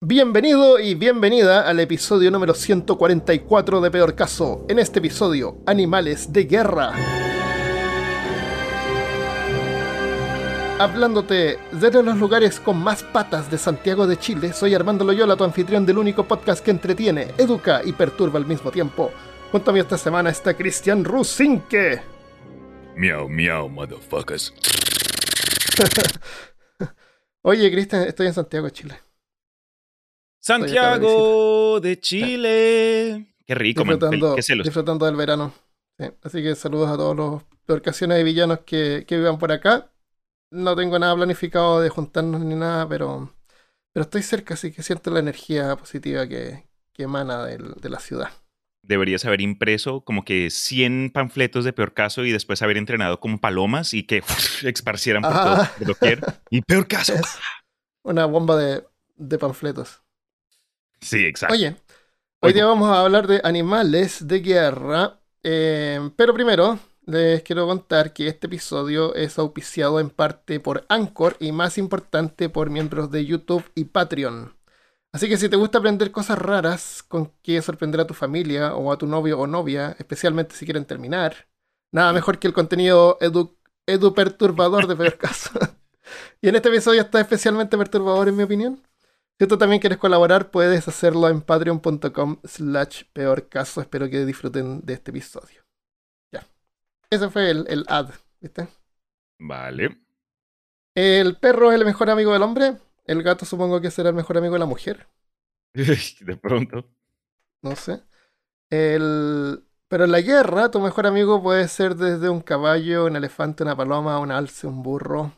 Bienvenido y bienvenida al episodio número 144 de Peor Caso. En este episodio, Animales de Guerra. Hablándote desde los lugares con más patas de Santiago de Chile, soy Armando Loyola, tu anfitrión del único podcast que entretiene, educa y perturba al mismo tiempo. Junto a mí esta semana está Cristian Rusinque. Miau, miau, motherfuckers. Oye, Cristian, estoy en Santiago de Chile. Santiago de Chile. Qué rico, man. disfrutando, Qué celos. disfrutando del verano. Sí, Así que saludos a todos los peorcaciones y villanos que, que vivan por acá. No tengo nada planificado de juntarnos ni nada, pero, pero estoy cerca, así que siento la energía positiva que, que emana del- de la ciudad. Deberías haber impreso como que 100 panfletos de peor caso y después haber entrenado como palomas y que esparcieran por todo Ah. por doquier. Y peor caso. Es una bomba de, de panfletos. Sí, exacto. Oye, hoy Oigo. día vamos a hablar de animales de guerra, eh, pero primero les quiero contar que este episodio es auspiciado en parte por Anchor y más importante por miembros de YouTube y Patreon. Así que si te gusta aprender cosas raras con que sorprender a tu familia o a tu novio o novia, especialmente si quieren terminar, nada mejor que el contenido edu, edu perturbador de peor caso. y en este episodio está especialmente perturbador en mi opinión. Si tú también quieres colaborar, puedes hacerlo en patreon.com slash peor caso. Espero que disfruten de este episodio. Ya. Ese fue el, el ad, ¿viste? Vale. El perro es el mejor amigo del hombre. El gato supongo que será el mejor amigo de la mujer. De pronto. No sé. El... Pero en la guerra, tu mejor amigo puede ser desde un caballo, un elefante, una paloma, un alce, un burro,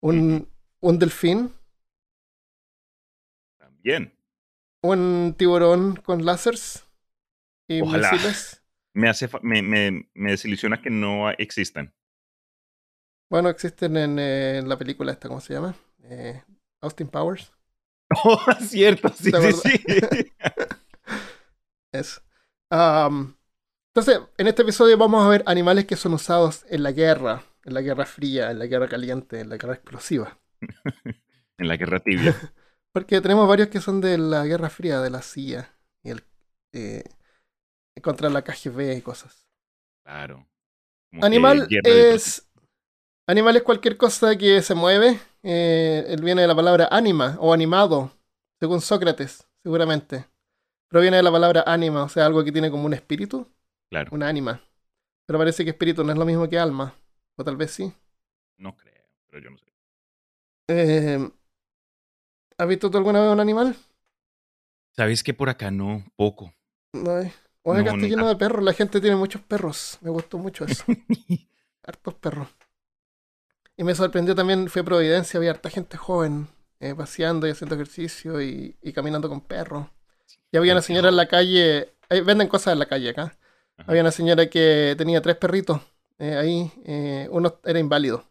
un, un delfín, También. un tiburón con láseres y Ojalá. misiles. Me, hace fa- me, me, me desilusiona que no existan. Bueno, existen en, eh, en la película esta, ¿cómo se llama? Eh, Austin Powers. Oh, cierto. Sí, ¿Te sí, sí. Eso. Entonces, en este episodio vamos a ver animales que son usados en la guerra, en la guerra fría, en la guerra caliente, en la guerra explosiva. en la guerra tibia. Porque tenemos varios que son de la guerra fría, de la CIA, y el, eh, contra la KGB y cosas. Claro. Como Animal es. Animal es cualquier cosa que se mueve. Eh, él viene de la palabra anima o animado, según Sócrates, seguramente. Proviene de la palabra anima, o sea, algo que tiene como un espíritu, Claro. una ánima. Pero parece que espíritu no es lo mismo que alma. O tal vez sí. No creo, pero yo no sé. Eh, ¿Has visto tú alguna vez un animal? ¿Sabes que por acá no? Poco. No hay. O acá No, está lleno de perros. La gente tiene muchos perros. Me gustó mucho eso. hartos perros. Y me sorprendió también, fui a Providencia, había harta gente joven eh, paseando y haciendo ejercicio y, y caminando con perros. Y había una señora en la calle, eh, venden cosas en la calle acá. Ajá. Había una señora que tenía tres perritos eh, ahí, eh, uno era inválido.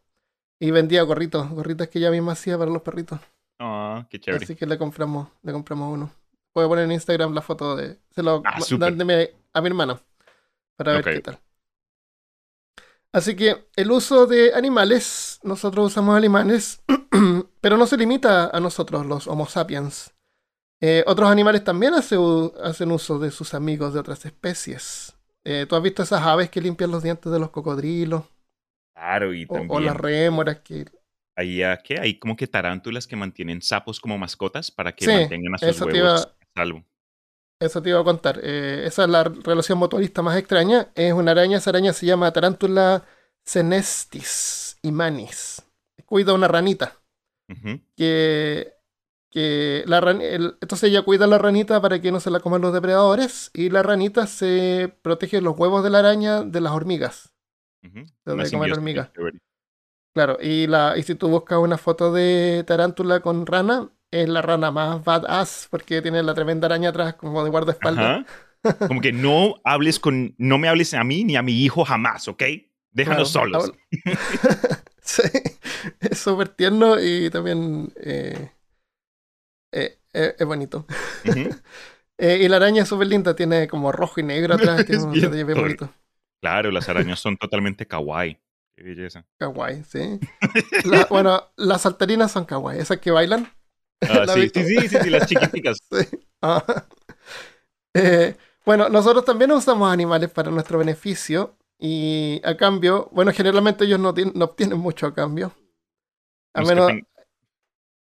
Y vendía gorritos, gorritas que ella misma hacía para los perritos. Ah, qué chévere. Así que le compramos, le compramos uno. Puedo poner en Instagram la foto de. Se lo Ah, a mi hermana. Para ver qué tal. Así que el uso de animales, nosotros usamos animales, pero no se limita a nosotros, los Homo sapiens. Eh, otros animales también hace hacen uso de sus amigos de otras especies. Eh, ¿Tú has visto esas aves que limpian los dientes de los cocodrilos? Claro, y O, también o las rémoras que... hay, ah, ¿qué? hay como que tarántulas que mantienen sapos como mascotas para que Sí, mantengan a sus eso huevos iba- a salvo. Eso te iba a contar. Eh, esa es la relación mutualista más extraña. Es una araña, esa araña se llama Tarántula senestis imanis. Cuida una ranita. Que, que la ran- el- entonces ella cuida a la ranita para que no se la coman los depredadores. Y la ranita se protege los huevos de la araña de las hormigas. Ujú. de Una comer simbiosis hormiga. Claro, y, la, y si tú buscas una foto de tarántula con rana, es la rana más badass porque tiene la tremenda araña atrás como de guardaespaldas. Ajá. Como que no hables con, no me hables a mí ni a mi hijo jamás, ¿ok? Déjanos Claro, solos. sí, es súper tierno y también eh, eh, eh, es bonito. Y la araña es súper linda, tiene como rojo y negro atrás, tiene Es un detalle bien bonito. Claro, las arañas son totalmente kawaii. Qué belleza. Kawaii, sí. La- bueno, las saltarinas son kawaii, esas que bailan. Ah, sí, sí, sí, sí, sí, las chiquiticas. Sí. Ah. Eh, bueno, nosotros también usamos animales para nuestro beneficio y a cambio, bueno, generalmente ellos no, no obtienen mucho a cambio. A menos,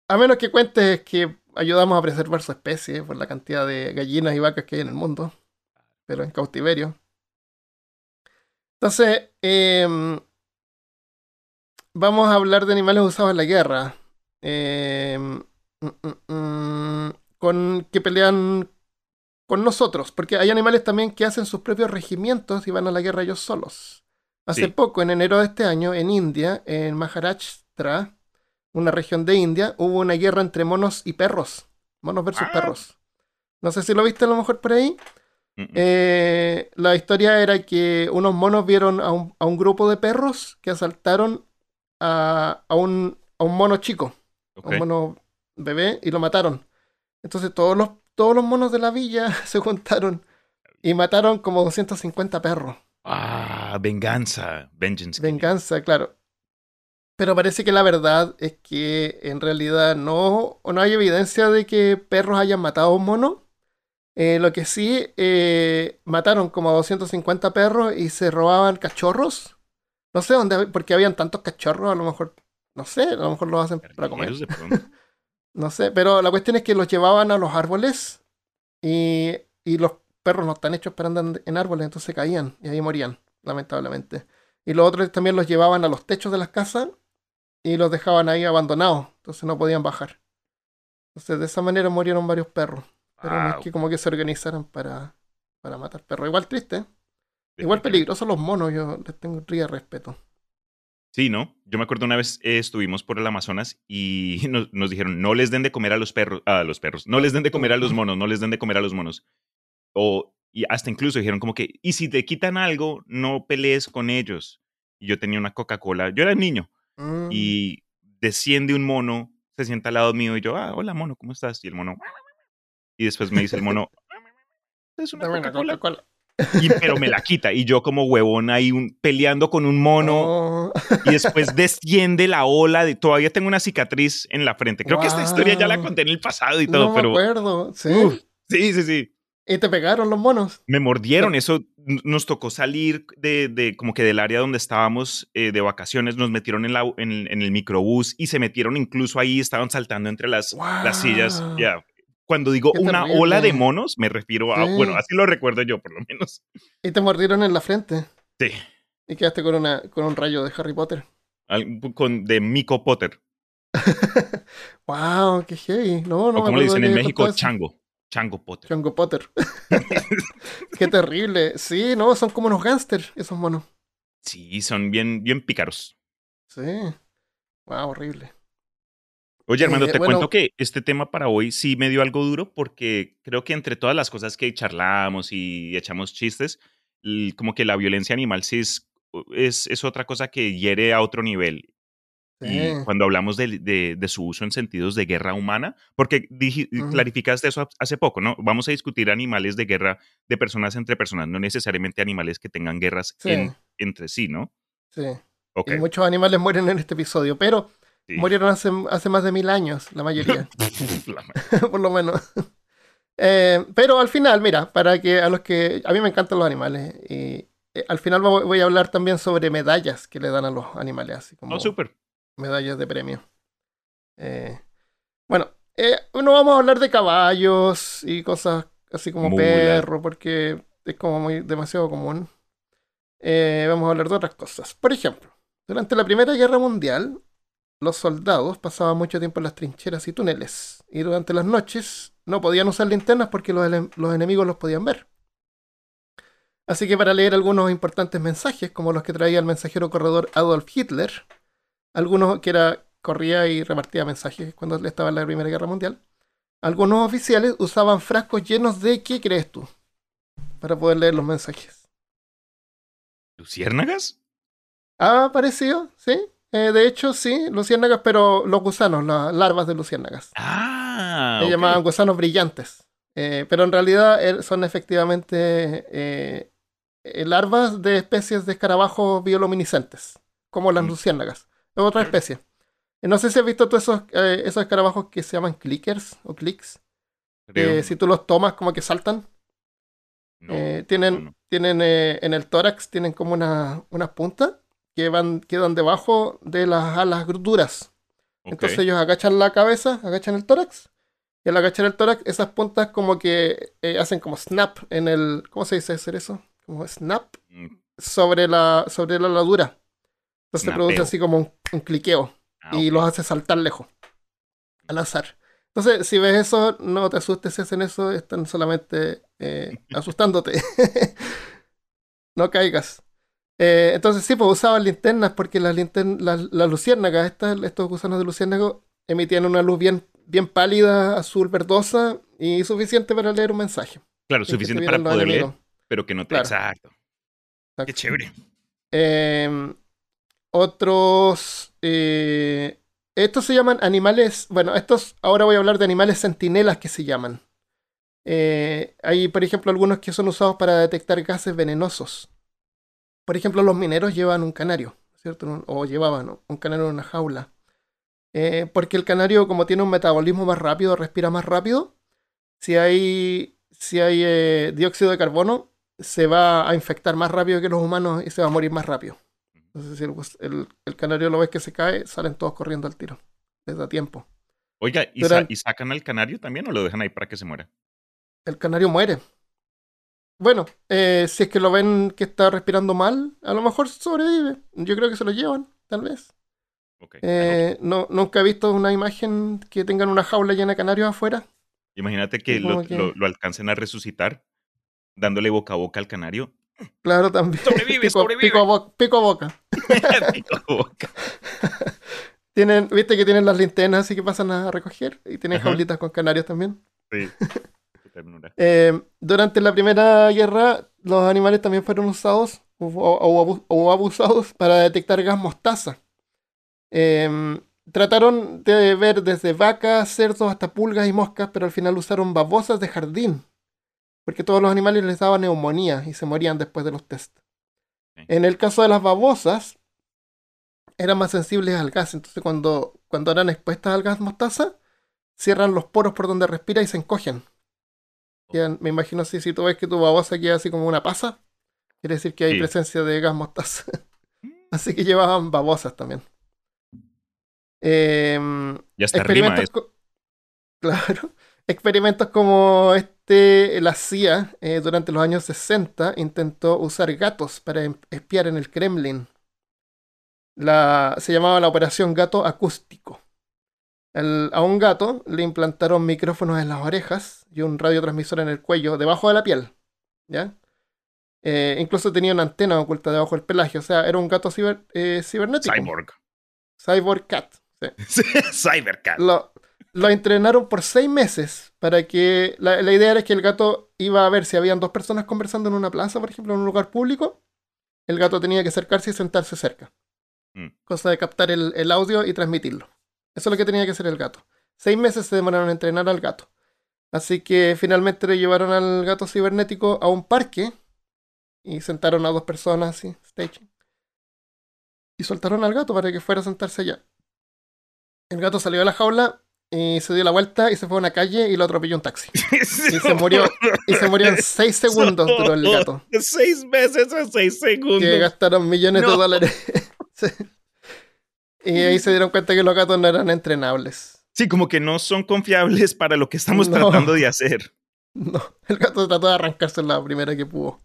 a menos que cuentes que ayudamos a preservar su especie por la cantidad de gallinas y vacas que hay en el mundo, pero en cautiverio. Entonces, em, vamos a hablar de animales usados en la guerra. Em, mm, mm, mm, con, que pelean con nosotros, porque hay animales también que hacen sus propios regimientos y van a la guerra ellos solos. Hace Sí. poco, en enero de este año, en India, en Maharashtra, una región de India, hubo una guerra entre monos y perros. Monos versus Ah. perros. No sé si lo viste a lo mejor por ahí. Eh, la historia era que unos monos vieron a un, a un grupo de perros que asaltaron a, a un, a un mono chico, a un mono bebé, y lo mataron. Entonces todos los, todos los monos de la villa se juntaron y mataron como 250 perros. Ah, venganza. Vengeance. Venganza, claro. Pero parece que la verdad es que en realidad no, no hay evidencia de que perros hayan matado a un mono. Eh, lo que sí, eh, mataron como a 250 perros y se robaban cachorros. No sé dónde, porque habían tantos cachorros, a lo mejor, no sé, a lo mejor los hacen para comer. No sé, pero la cuestión es que los llevaban a los árboles y, y los perros no están hechos para andar en árboles, entonces caían y ahí morían, lamentablemente. Y los otros también los llevaban a los techos de las casas y los dejaban ahí abandonados, entonces no podían bajar. Entonces de esa manera murieron varios perros, pero no es que como que se organizaran para, para matar perros. Igual triste, ¿eh? Igual peligrosos los monos, yo les tengo un respeto. Sí, ¿no? Yo me acuerdo una vez eh, estuvimos por el Amazonas y nos, nos dijeron, no les den de comer a los perros, a los perros, no les den de comer a los monos, no les den de comer a los monos. O, y hasta incluso dijeron como que, y si te quitan algo, no pelees con ellos. Y yo tenía una Coca-Cola, yo era niño, Mm, y desciende un mono, se sienta al lado mío y yo, ah, hola mono, ¿cómo estás? Y el mono, y después me dice el mono, es una dame una Coca-Cola. Y- Pero me la quita y yo como huevón ahí un- peleando con un mono Oh, y después desciende la ola de todavía tengo una cicatriz en la frente. Creo que esta historia ya la Wow. conté en el pasado y todo, no me pero acuerdo, sí. Uf. sí, sí, sí. Y te pegaron los monos. Me mordieron, eso nos tocó salir de, de como que del área donde estábamos eh, de vacaciones, nos metieron en, la, en, en el microbús y se metieron incluso ahí, estaban saltando entre las, las sillas. Ya, Cuando digo Qué una terrible. ola de monos, me refiero a, Sí. bueno, así lo recuerdo yo por lo menos. Y te mordieron en la frente. Sí, Y quedaste con, una, con un rayo de Harry Potter. Al- con, de Mico Potter. ¡Wow! ¡Qué heavy! No, no o como le dicen en México. Chango. Chango Potter. Chango Potter. ¡Qué terrible! Sí, no, son como unos gángsters esos monos. Sí, son bien, bien pícaros. Sí. ¡Wow! Horrible. Oye, Armando, Eh, te bueno- cuento que este tema para hoy sí me dio algo duro porque creo que entre todas las cosas que charlamos y echamos chistes, como que la violencia animal sí es, es, es otra cosa que hiere a otro nivel. Sí. Y cuando hablamos de, de- de su uso en sentidos de guerra humana, porque clarificaste eso hace poco, ¿no? Vamos a discutir animales de guerra de personas entre personas, no necesariamente animales que tengan guerras Sí. en- entre sí, ¿no? Sí. Ok. Y muchos animales mueren en este episodio, pero sí. murieron hace, hace más de mil años, la mayoría. Por lo menos. Eh, pero al final, mira, para que a los que. A mí me encantan los animales. Y eh, al final voy a hablar también sobre medallas que le dan a los animales, así como Oh, súper. medallas de premio. Eh, bueno, eh, no vamos a hablar de caballos y cosas así como Mula. perro, porque es como muy demasiado común. Eh, vamos a hablar de otras cosas. Por ejemplo, durante la Primera Guerra Mundial, los soldados pasaban mucho tiempo en las trincheras y túneles, y durante las noches no podían usar linternas porque los, enemigos los podían ver. Así que para leer algunos importantes mensajes, como los que traía el mensajero corredor Adolf Hitler, algunos que era corría y repartía mensajes cuando estaba en la Primera Guerra Mundial, algunos oficiales usaban frascos llenos de ¿qué crees tú? para poder leer los mensajes. ¿Luciérnagas? Ah, parecido, sí. Eh, de hecho, sí, luciérnagas, pero los gusanos, las larvas de luciérnagas. Ah, Se ok. llamaban gusanos brillantes. Eh, pero en realidad eh, son efectivamente eh, larvas de especies de escarabajos bioluminiscentes, como las Mm. luciérnagas. Es otra especie. No sé si has visto todos esos, esos escarabajos que se llaman clickers o clicks. Si tú los tomas, como que saltan. No, tienen no, no. tienen eh, en el tórax tienen como una- unas puntas que van, quedan debajo de las alas duras. Entonces ellos agachan la cabeza, agachan el tórax. Y al agachar el tórax, esas puntas como que eh, hacen como snap en el. ¿Cómo se dice hacer eso? Como snap Mm, sobre la, sobre la aladura. Entonces se produce así como un, un cliqueo ah, y los hace saltar lejos. Al azar. Entonces, si ves eso, no te asustes si hacen eso, están solamente eh, asustándote. no caigas. Eh, entonces, sí, pues usaban linternas porque las, lintern las, las luciérnagas, estas, estos gusanos de luciérnago, emitían una luz bien, bien pálida, azul verdosa y suficiente para leer un mensaje. Claro, suficiente te para poder leer, pero que no te... Claro. Exacto. Qué Exacto. chévere. Eh, otros. eh, estos se llaman animales. Bueno, estos. Ahora voy a hablar de animales centinelas que se llaman. Eh, hay, por ejemplo, algunos que son usados para detectar gases venenosos. Por ejemplo, los mineros llevan un canario, ¿cierto? O llevaban un canario en una jaula. Eh, porque el canario, como tiene un metabolismo más rápido, respira más rápido. Si hay, si hay eh, dióxido de carbono, se va a infectar más rápido que los humanos y se va a morir más rápido. Entonces, si el, el- el canario lo ves que se cae, salen todos corriendo al tiro. Les da tiempo. Oiga, ¿y, sa- ¿y sacan al canario también o lo dejan ahí para que se muera? El canario muere. Bueno, eh, si es que lo ven que está respirando mal, a lo mejor sobrevive. Yo creo que se lo llevan, tal vez. Ok. Eh, no, nunca he visto una imagen que tengan una jaula llena de canarios afuera. Imagínate que lo, que- lo- lo alcancen a resucitar dándole boca a boca al canario. Claro, también. Sobrevive, pico, sobrevive. pico a bo- pico a boca. Pico a boca. Tienen, viste que tienen las linternas así que pasan a recoger y tienen Ajá. jaulitas con canarios también. Sí. Ternura. Eh, durante la Primera Guerra, los animales también fueron usados o, o abu- o abusados para detectar gas mostaza. Eh, trataron de ver desde vacas, cerdos hasta pulgas y moscas, pero al final usaron babosas de jardín, porque todos los animales les daban neumonía y se morían después de los test. Sí. En el caso de las babosas, eran más sensibles al gas, entonces cuando, cuando eran expuestas al gas mostaza, cierran los poros por donde respira y se encogen. Quedan- me imagino así, si tú ves que tu babosa queda así como una pasa, quiere decir que hay Sí. presencia de gas mostaza. así que llevaban babosas también. Em, Ya está rima experimentos Claro. Experimentos como este, la CIA, eh, durante los años 60, intentó usar gatos para em- espiar en el Kremlin. La, se llamaba la Operación Gato Acústico. El- a un gato le implantaron micrófonos en las orejas y un radiotransmisor en el cuello, debajo de la piel. ¿Ya? Eh, incluso tenía una antena oculta debajo del pelaje. O sea, era un gato ciber- eh, cibernético. Cyborg. Cyborg Cat. sí. Cybercat. Lo, lo entrenaron por seis meses para que la, la idea era que el gato iba a ver si habían dos personas conversando en una plaza, por ejemplo, en un lugar público. El gato tenía que acercarse y sentarse cerca. Mm. Cosa de captar el, el audio y transmitirlo. Eso es lo que tenía que hacer el gato. Seis meses se demoraron en entrenar al gato. Así que finalmente le llevaron al gato cibernético a un parque y sentaron a dos personas así, staging. Y soltaron al gato para que fuera a sentarse allá. El gato salió de la jaula y se dio la vuelta y se fue a una calle y lo atropelló un taxi. Y se murió, y se murió en seis segundos duró el gato. Seis veces en seis segundos. Que gastaron millones de dólares. Y ahí se dieron cuenta que los gatos no eran entrenables. Sí, como que no son confiables para lo que estamos No. tratando de hacer. No, el gato trató de arrancarse la primera que pudo.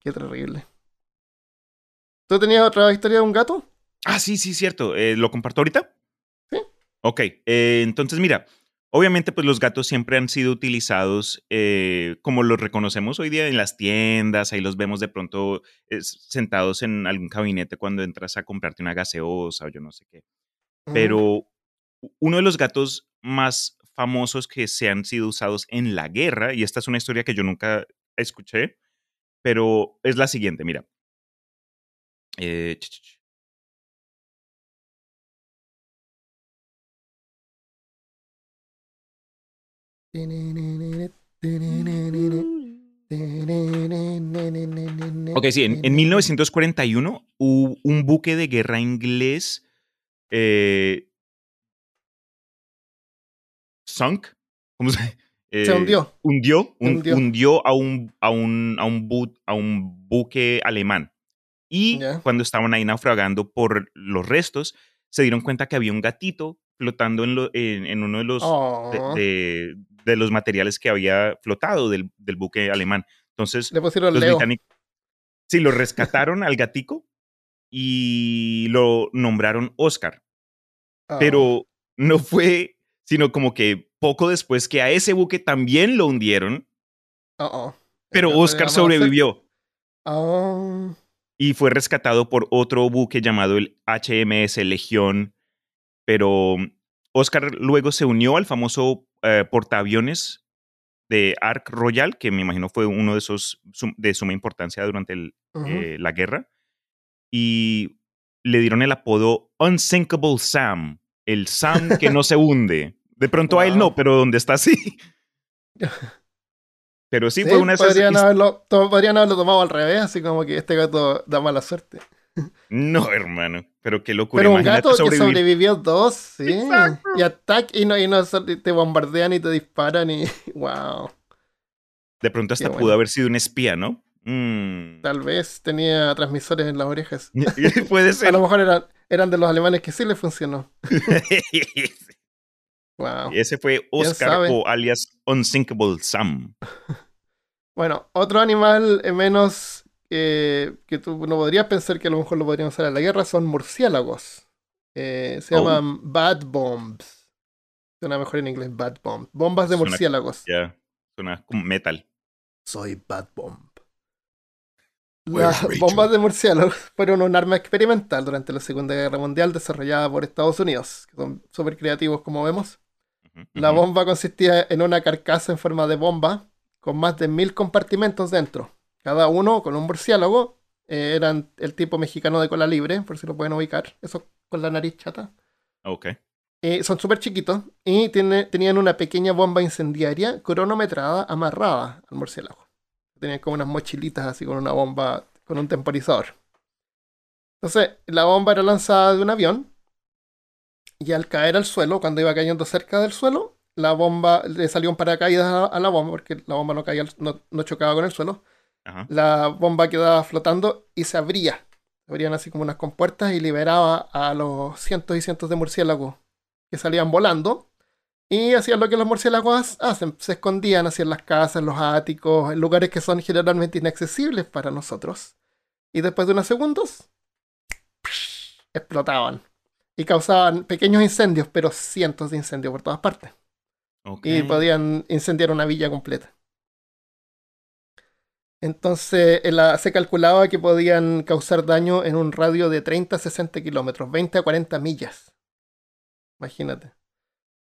Qué terrible. ¿Tú tenías otra historia de un gato? Ah, sí, sí, cierto. Eh, ¿Lo comparto ahorita? Sí. Ok, eh, entonces mira, obviamente pues los gatos siempre han sido utilizados eh, como los reconocemos hoy día en las tiendas, ahí los vemos de pronto sentados en algún gabinete cuando entras a comprarte una gaseosa o yo no sé qué. Pero uno de los gatos más famosos que se han sido usados en la guerra, y esta es una historia que yo nunca escuché, pero es la siguiente, mira. Eh. Ok, sí, en, en 1941 hubo un buque de guerra inglés eh, sunk. ¿Cómo se, Se eh, hundió. Hundió, un- Hundió. hundió a, un, a, un, a, un bu- a un buque alemán. Y cuando estaban ahí naufragando por los restos, se dieron cuenta que había un gatito flotando en, lo- en, en uno de los, Oh, de, de- de los materiales que había flotado del, del buque alemán. Entonces, le pusieron los Leo. británicos, sí, lo rescataron al gatico y lo nombraron Oscar. Oh, Pero no fue, sino como que poco después que a ese buque también lo hundieron, oh, oh. pero Entonces, Oscar sobrevivió Oh, y fue rescatado por otro buque llamado el HMS Legión. Pero Oscar luego se unió al famoso eh, portaaviones de Ark Royal, que me imagino fue uno de esos de suma importancia durante el, ujú. eh, la guerra. Y le dieron el apodo Unsinkable Sam, el Sam que no se hunde. De pronto a él no, pero donde está sí. Pero sí, Sí, fue una de esas. podrían, haberlo, podrían haberlo tomado al revés, así como que este gato da mala suerte. No, hermano. Pero qué locura. Pero un Imagínate gato que sobrevivió dos, sí. Exacto. Y ataque y no, y no te bombardean y te disparan y. ¡Wow! De pronto hasta pudo haber sido un espía, ¿no? Mm. Tal vez tenía transmisores en las orejas. Puede A ser. lo mejor eran, eran de los alemanes que sí le funcionó. ¡Wow! Ese fue Oscar o alias Unsinkable Sam. Bueno, otro animal eh, menos eh, que tú no podrías pensar que a lo mejor lo podrían usar en la guerra son murciélagos. Eh, se Oh. llaman bad bombs. Suena mejor en inglés, bad bomb. Bombas de Suena- murciélagos. Ya. Suena como metal. Soy bad bomb. Las bombas de murciélagos fueron un arma experimental durante la Segunda Guerra Mundial desarrollada por Estados Unidos, que son súper creativos como vemos. La bomba consistía en una carcasa en forma de bomba con más de mil compartimentos dentro, cada uno con un murciélago. eh, eran el tipo mexicano de cola libre, por si lo pueden ubicar, eso con la nariz chata. Ok. Eh, son súper chiquitos y tiene- tenían una pequeña bomba incendiaria cronometrada amarrada al murciélago. Tenían como unas mochilitas así con una bomba, con un temporizador. Entonces, la bomba era lanzada de un avión y al caer al suelo, cuando iba cayendo cerca del suelo, la bomba le salió un paracaídas a, a la bomba porque la bomba no, caía, no, no chocaba con el suelo. Ajá. La bomba quedaba flotando y se abría. Se abrían así como unas compuertas y liberaba a los cientos y cientos de murciélagos que salían volando y hacían lo que los murciélagos hacen, se escondían hacia las casas, en los áticos, en lugares que son generalmente inaccesibles para nosotros. Y después de unos segundos, explotaban y causaban pequeños incendios, pero cientos de incendios por todas partes. Ok. Y podían incendiar una villa completa. Entonces la- se calculaba que podían causar daño en un radio de 30 a 60 kilómetros, 20 a 40 millas. Imagínate.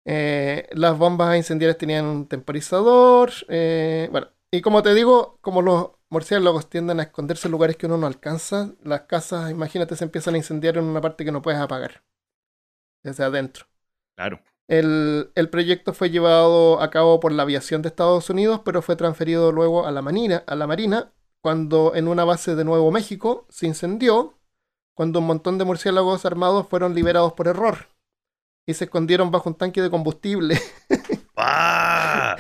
Eh, las bombas incendiarias tenían un temporizador. eh, bueno, y como te digo, como los murciélagos tienden a esconderse en lugares que uno no alcanza, las casas, imagínate, se empiezan a incendiar en una parte que no puedes apagar. Desde adentro. Claro. El, el proyecto fue llevado a cabo por la aviación de Estados Unidos, pero fue transferido luego a la Marina, a la Marina cuando en una base de Nuevo México se incendió, cuando un montón de murciélagos armados fueron liberados por error y se escondieron bajo un tanque de combustible. ¡Ah!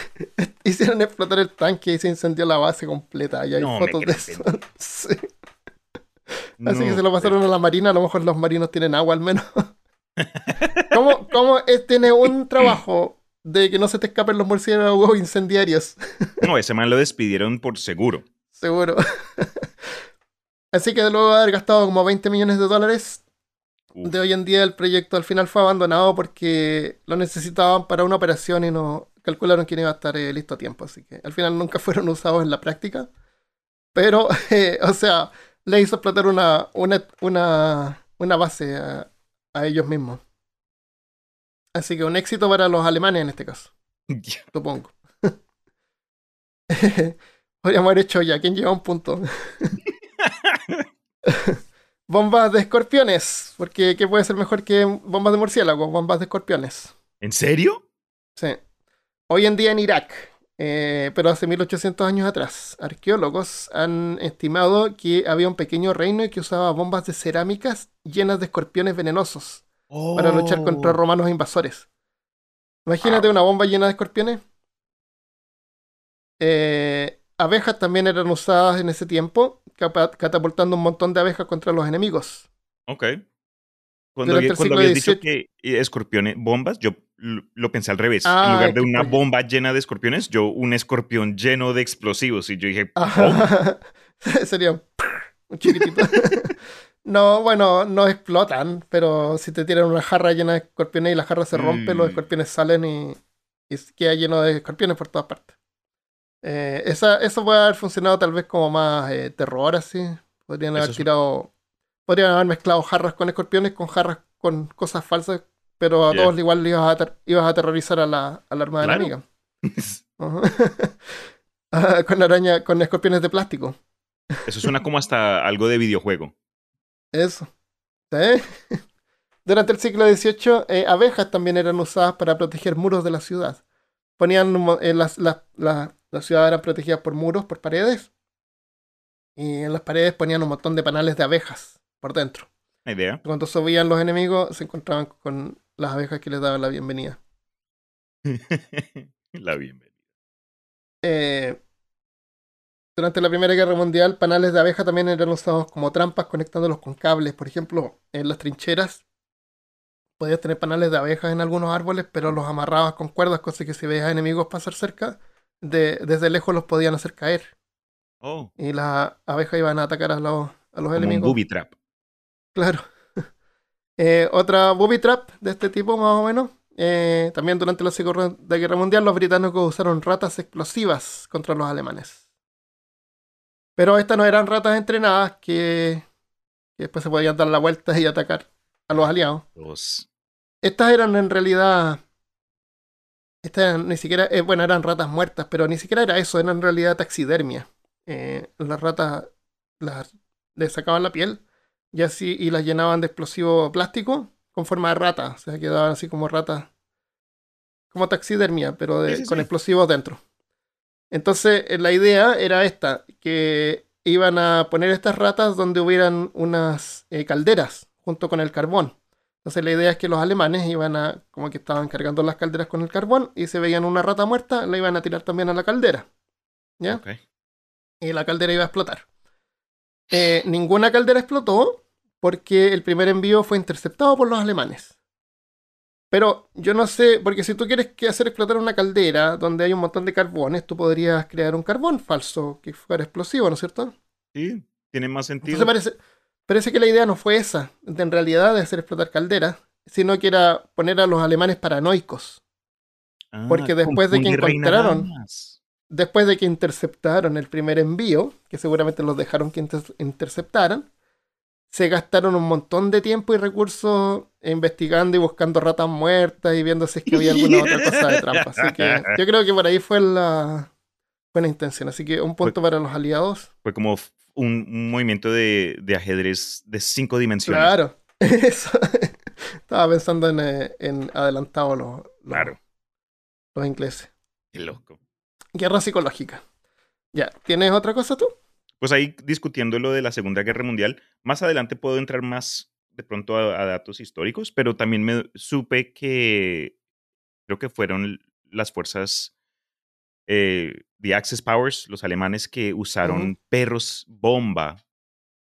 Hicieron explotar el tanque y se incendió la base completa. Y hay No fotos de eso. Sí. Así que se lo pasaron a la Marina, a lo mejor los marinos tienen agua al menos. ¿Cómo, cómo es- tiene un trabajo de que no se te escapen los murciélagos incendiarios? No, ese man lo despidieron por seguro. Seguro. Así que luego de haber gastado como 20 millones de dólares. De hoy en día el proyecto al final fue abandonado porque lo necesitaban para una operación y no calcularon que no iba a estar eh, listo a tiempo. Así que al final nunca fueron usados en la práctica. Pero, eh, o sea, le hizo explotar una, una, una, una base a, a ellos mismos. Así que un éxito para los alemanes en este caso, supongo. Podríamos haber hecho ya, ¿quién lleva un punto? Bombas de escorpiones, porque ¿qué puede ser mejor que bombas de murciélagos? Bombas de escorpiones. ¿En serio? Sí. Hoy en día en Irak, eh, pero hace 1800 años atrás, arqueólogos han estimado que había un pequeño reino que usaba bombas de cerámicas llenas de escorpiones venenosos para luchar contra Oh. romanos invasores. Imagínate una bomba llena de escorpiones. Eh, abejas también eran usadas en ese tiempo, catapultando un montón de abejas contra los enemigos. Ok. Cuando, había- cuando habías dicho que eh, escorpiones, bombas, yo lo, pensé al revés. Ah, en lugar de una coño. bomba llena de escorpiones, yo un escorpión lleno de explosivos. Y yo dije, Ah. Ajá. Sería un, un chiquitito. No, bueno, no explotan, pero si te tiran una jarra llena de escorpiones y la jarra se rompe, los Mm. escorpiones salen y, y queda lleno de escorpiones por todas partes. Eh, esa, eso puede haber funcionado tal vez como más eh, terror, así. Podrían haber tirado. Podrían haber mezclado jarras con escorpiones con jarras con cosas falsas, pero a todos igual le ibas a, ater- ibas a aterrorizar a la, a la arma Claro. de la amiga. Ajá. Ah, con araña, con escorpiones de plástico. Eso suena como hasta algo de videojuego. Eso. Durante el siglo XVIII, eh, abejas también eran usadas para proteger muros de la ciudad. Ponían eh, las, las ciudades eran protegidas por muros, por paredes. Y en las paredes ponían un montón de panales de abejas por dentro. Idea. Cuando subían los enemigos, se encontraban con las abejas que les daban la bienvenida. la bienvenida. Eh, durante la Primera Guerra Mundial, panales de abeja también eran usados como trampas conectándolos con cables. Por ejemplo, en las trincheras podías tener panales de abejas en algunos árboles, pero los amarrabas con cuerdas, cosa que si veías enemigos pasar cerca, de- desde lejos los podían hacer caer. Oh, Y las abejas iban a atacar a los, a los como un enemigos. booby trap. Claro. Eh, otra booby trap de este tipo, más o menos. Eh, también durante la Segunda Guerra Mundial, los británicos usaron ratas explosivas contra los alemanes. Pero estas no eran ratas entrenadas que, que después se podían dar la vuelta y atacar a los aliados. Los- Estas eran en realidad. Estas ni siquiera. eh, bueno, eran ratas muertas, pero ni siquiera era eso, eran en realidad taxidermia. Eh, las ratas las, les sacaban la piel y así y las llenaban de explosivo plástico con forma de rata. O sea, quedaban así como ratas. Como taxidermia, pero de- Sí, sí, con explosivos dentro. Entonces, eh, la idea era esta: que iban a poner estas ratas donde hubieran unas eh, calderas junto con el carbón. Entonces la idea es que los alemanes iban a, como que estaban cargando las calderas con el carbón y se veían una rata muerta, la iban a tirar también a la caldera. ¿Ya? ok. Y la caldera iba a explotar. Eh, ninguna caldera explotó porque el primer envío fue interceptado por los alemanes. Pero yo no sé, porque si tú quieres que hacer explotar una caldera donde hay un montón de carbones, tú podrías crear un carbón falso que fuera explosivo, ¿no es cierto? Sí, tiene más sentido. Entonces parece, parece que la idea no fue esa, de- en realidad, de hacer explotar calderas, sino que era poner a los alemanes paranoicos. Ah, porque después de que encontraron-. Después de que interceptaron el primer envío, que seguramente los dejaron que inter- interceptaran, se gastaron un montón de tiempo y recursos investigando y buscando ratas muertas y viendo si es que había alguna otra cosa de trampa. Así que yo creo que por ahí fue la buena intención. Así que un punto para los aliados. Fue como un, movimiento de, de ajedrez de cinco dimensiones. Claro. Eso. Estaba pensando en, eh, en adelantado los, los, Claro. los ingleses. Qué loco. Guerra psicológica. Ya, ¿tienes otra cosa tú? Pues ahí discutiendo lo de la Segunda Guerra Mundial, más adelante puedo entrar más de pronto a, a datos históricos, pero también me supe que creo que fueron las fuerzas eh, The Axis Powers, los alemanes que usaron perros bomba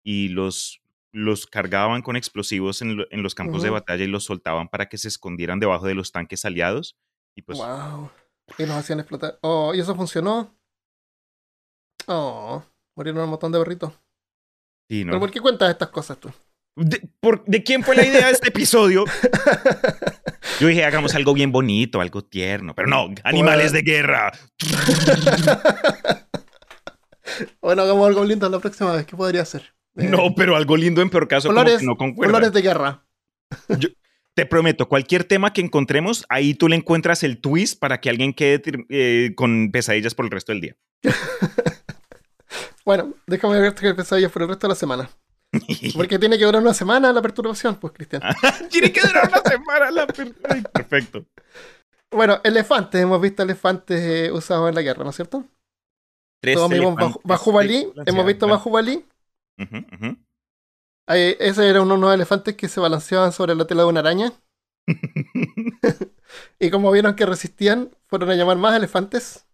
y los, los cargaban con explosivos en, lo- en los campos de batalla y los soltaban para que se escondieran debajo de los tanques aliados. Y pues wow. Y nos hacían explotar. Oh, ¿y eso funcionó? Oh, murieron un montón de perritos. sí, ¿no? ¿Pero por qué cuentas estas cosas tú? ¿De, por- ¿de quién fue la idea de este episodio? Yo dije, hagamos algo bien bonito, algo tierno, pero no, animales de guerra. bueno, hagamos algo lindo la próxima vez. ¿Qué podría ser? Eh, No, pero algo lindo en peor caso, como Colores- que no concuerda. Colores de guerra. Te prometo, cualquier tema que encontremos, ahí tú le encuentras el twist para que alguien quede eh, con pesadillas por el resto del día. Bueno, déjame ver qué pesadillas por el resto de la semana. Porque tiene que durar una semana la perturbación, pues, Cristian. Tiene que durar una semana la per- Ay, Perfecto. Bueno, elefantes. Hemos visto elefantes eh, usados en la guerra, ¿no es cierto? Tres Todos vimos Bajubalí. de Hemos visto Bajubalí. ese era uno de los elefantes que se balanceaban sobre la tela de una araña. y como vieron que resistían, fueron a llamar más elefantes.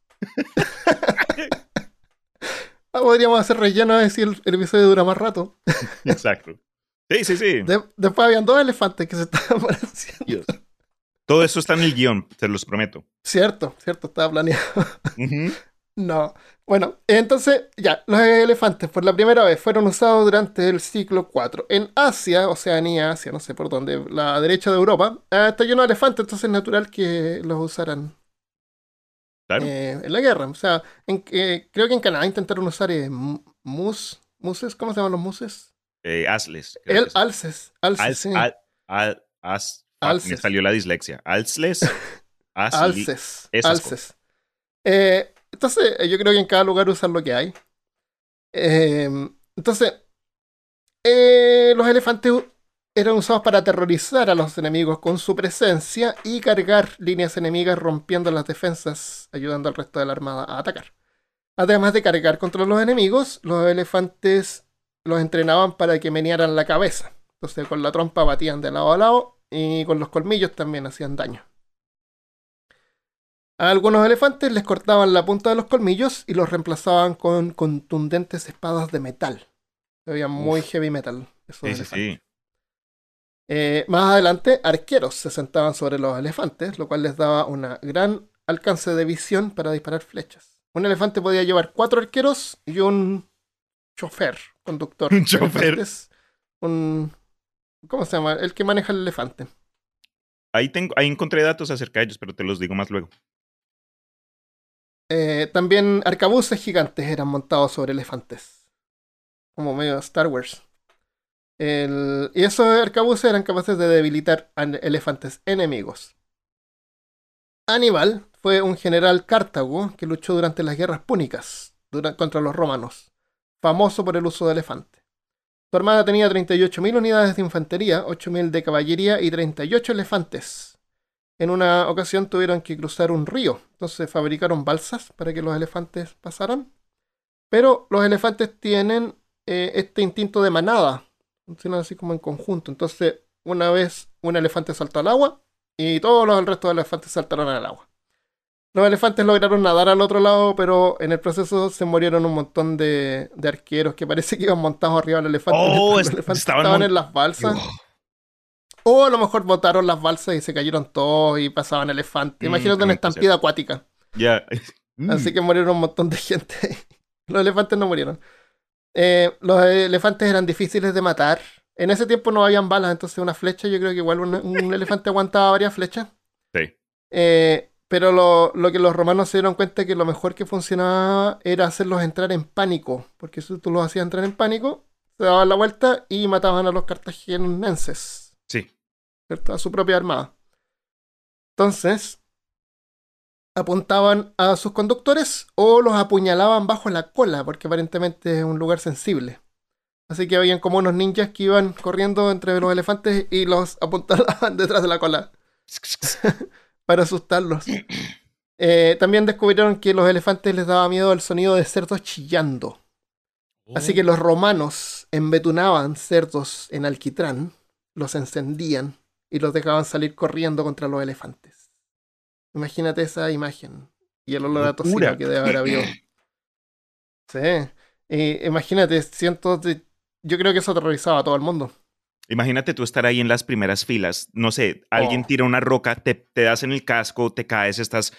Ah, podríamos hacer relleno a ver si el, el episodio dura más rato. Exacto. Sí, sí, sí. De- después habían dos elefantes que se estaban. Dios. Todo eso está en el guion, te los prometo. Cierto, cierto, estaba planeado. No. Bueno, entonces, ya, los elefantes por la primera vez fueron usados durante el siglo IV. En Asia, Oceanía, Asia, no sé por dónde, la derecha de Europa, está lleno de elefantes, entonces es natural que los usaran Claro. eh, en la guerra. O sea, en, eh, creo que en Canadá intentaron usar eh, mu- mus, muses, ¿cómo se llaman los muses? Eh, asles. El, es. alces, alces, Als- sí. al- al- as- Alces. Me salió la dislexia. Alces, alces. Eh, entonces, yo creo que en cada lugar usan lo que hay. Eh, entonces, los elefantes eran usados para aterrorizar a los enemigos con su presencia y cargar líneas enemigas rompiendo las defensas, ayudando al resto de la armada a atacar. Además de cargar contra los enemigos, los elefantes los entrenaban para que menearan la cabeza. Entonces con la trompa batían de lado a lado y con los colmillos también hacían daño. A algunos elefantes les cortaban la punta de los colmillos y los reemplazaban con contundentes espadas de metal. Se muy heavy metal. esos Sí, sí, elefantes. sí. Eh, más adelante, arqueros se sentaban sobre los elefantes, lo cual les daba un gran alcance de visión para disparar flechas. Un elefante podía llevar cuatro arqueros y un chofer, conductor. Un chofer. elefantes. Un... ¿Cómo se llama? El que maneja el elefante. Ahí, tengo, ahí encontré datos acerca de ellos, pero te los digo más luego. Eh, también arcabuces gigantes eran montados sobre elefantes. Como medio Star Wars. Y esos arcabuces eran capaces de debilitar a elefantes enemigos. Aníbal fue un general cártago que luchó durante las guerras púnicas contra los romanos, famoso por el uso de elefante. Su armada tenía 38.000 unidades de infantería, 8.000 de caballería y 38 elefantes. En una ocasión tuvieron que cruzar un río, entonces fabricaron balsas para que los elefantes pasaran. Pero los elefantes tienen eh, este instinto de manada, funcionan así como en conjunto. Entonces, una vez un elefante saltó al agua y todos los el resto de elefantes saltaron al agua. Los elefantes lograron nadar al otro lado, pero en el proceso se murieron un montón de, de arqueros que parece que iban montados arriba del elefante. Oh, los elefantes estaban estaban en las balsas. O a lo mejor botaron las balsas y se cayeron todos y pasaban elefantes. Mm, Imagínate una estampida acuática. Ya. Mm. Así que murieron un montón de gente. los elefantes no murieron. Eh, los elefantes eran difíciles de matar. En ese tiempo no habían balas, entonces una flecha, yo creo que igual un, un elefante aguantaba varias flechas. Sí. Eh, pero lo, lo que los romanos se dieron cuenta que lo mejor que funcionaba era hacerlos entrar en pánico. Porque si tú los hacías entrar en pánico, se daban la vuelta y mataban a los cartaginenses. Sí. ¿cierto? A su propia armada. Entonces, apuntaban a sus conductores o los apuñalaban bajo la cola, porque aparentemente es un lugar sensible. Así que habían como unos ninjas que iban corriendo entre los elefantes y los apuntaban detrás de la cola para asustarlos. Eh, también descubrieron que los elefantes les daba miedo el sonido de cerdos chillando. Así que los romanos embetunaban cerdos en alquitrán, los encendían y los dejaban salir corriendo contra los elefantes. Imagínate esa imagen y el olor a tocino que debe haber habido. Sí. Imagínate, cientos de... Yo creo que eso aterrorizaba a todo el mundo. Imagínate tú estar ahí en las primeras filas. No sé, alguien Oh. tira una roca, te, te das en el casco, te caes, estás,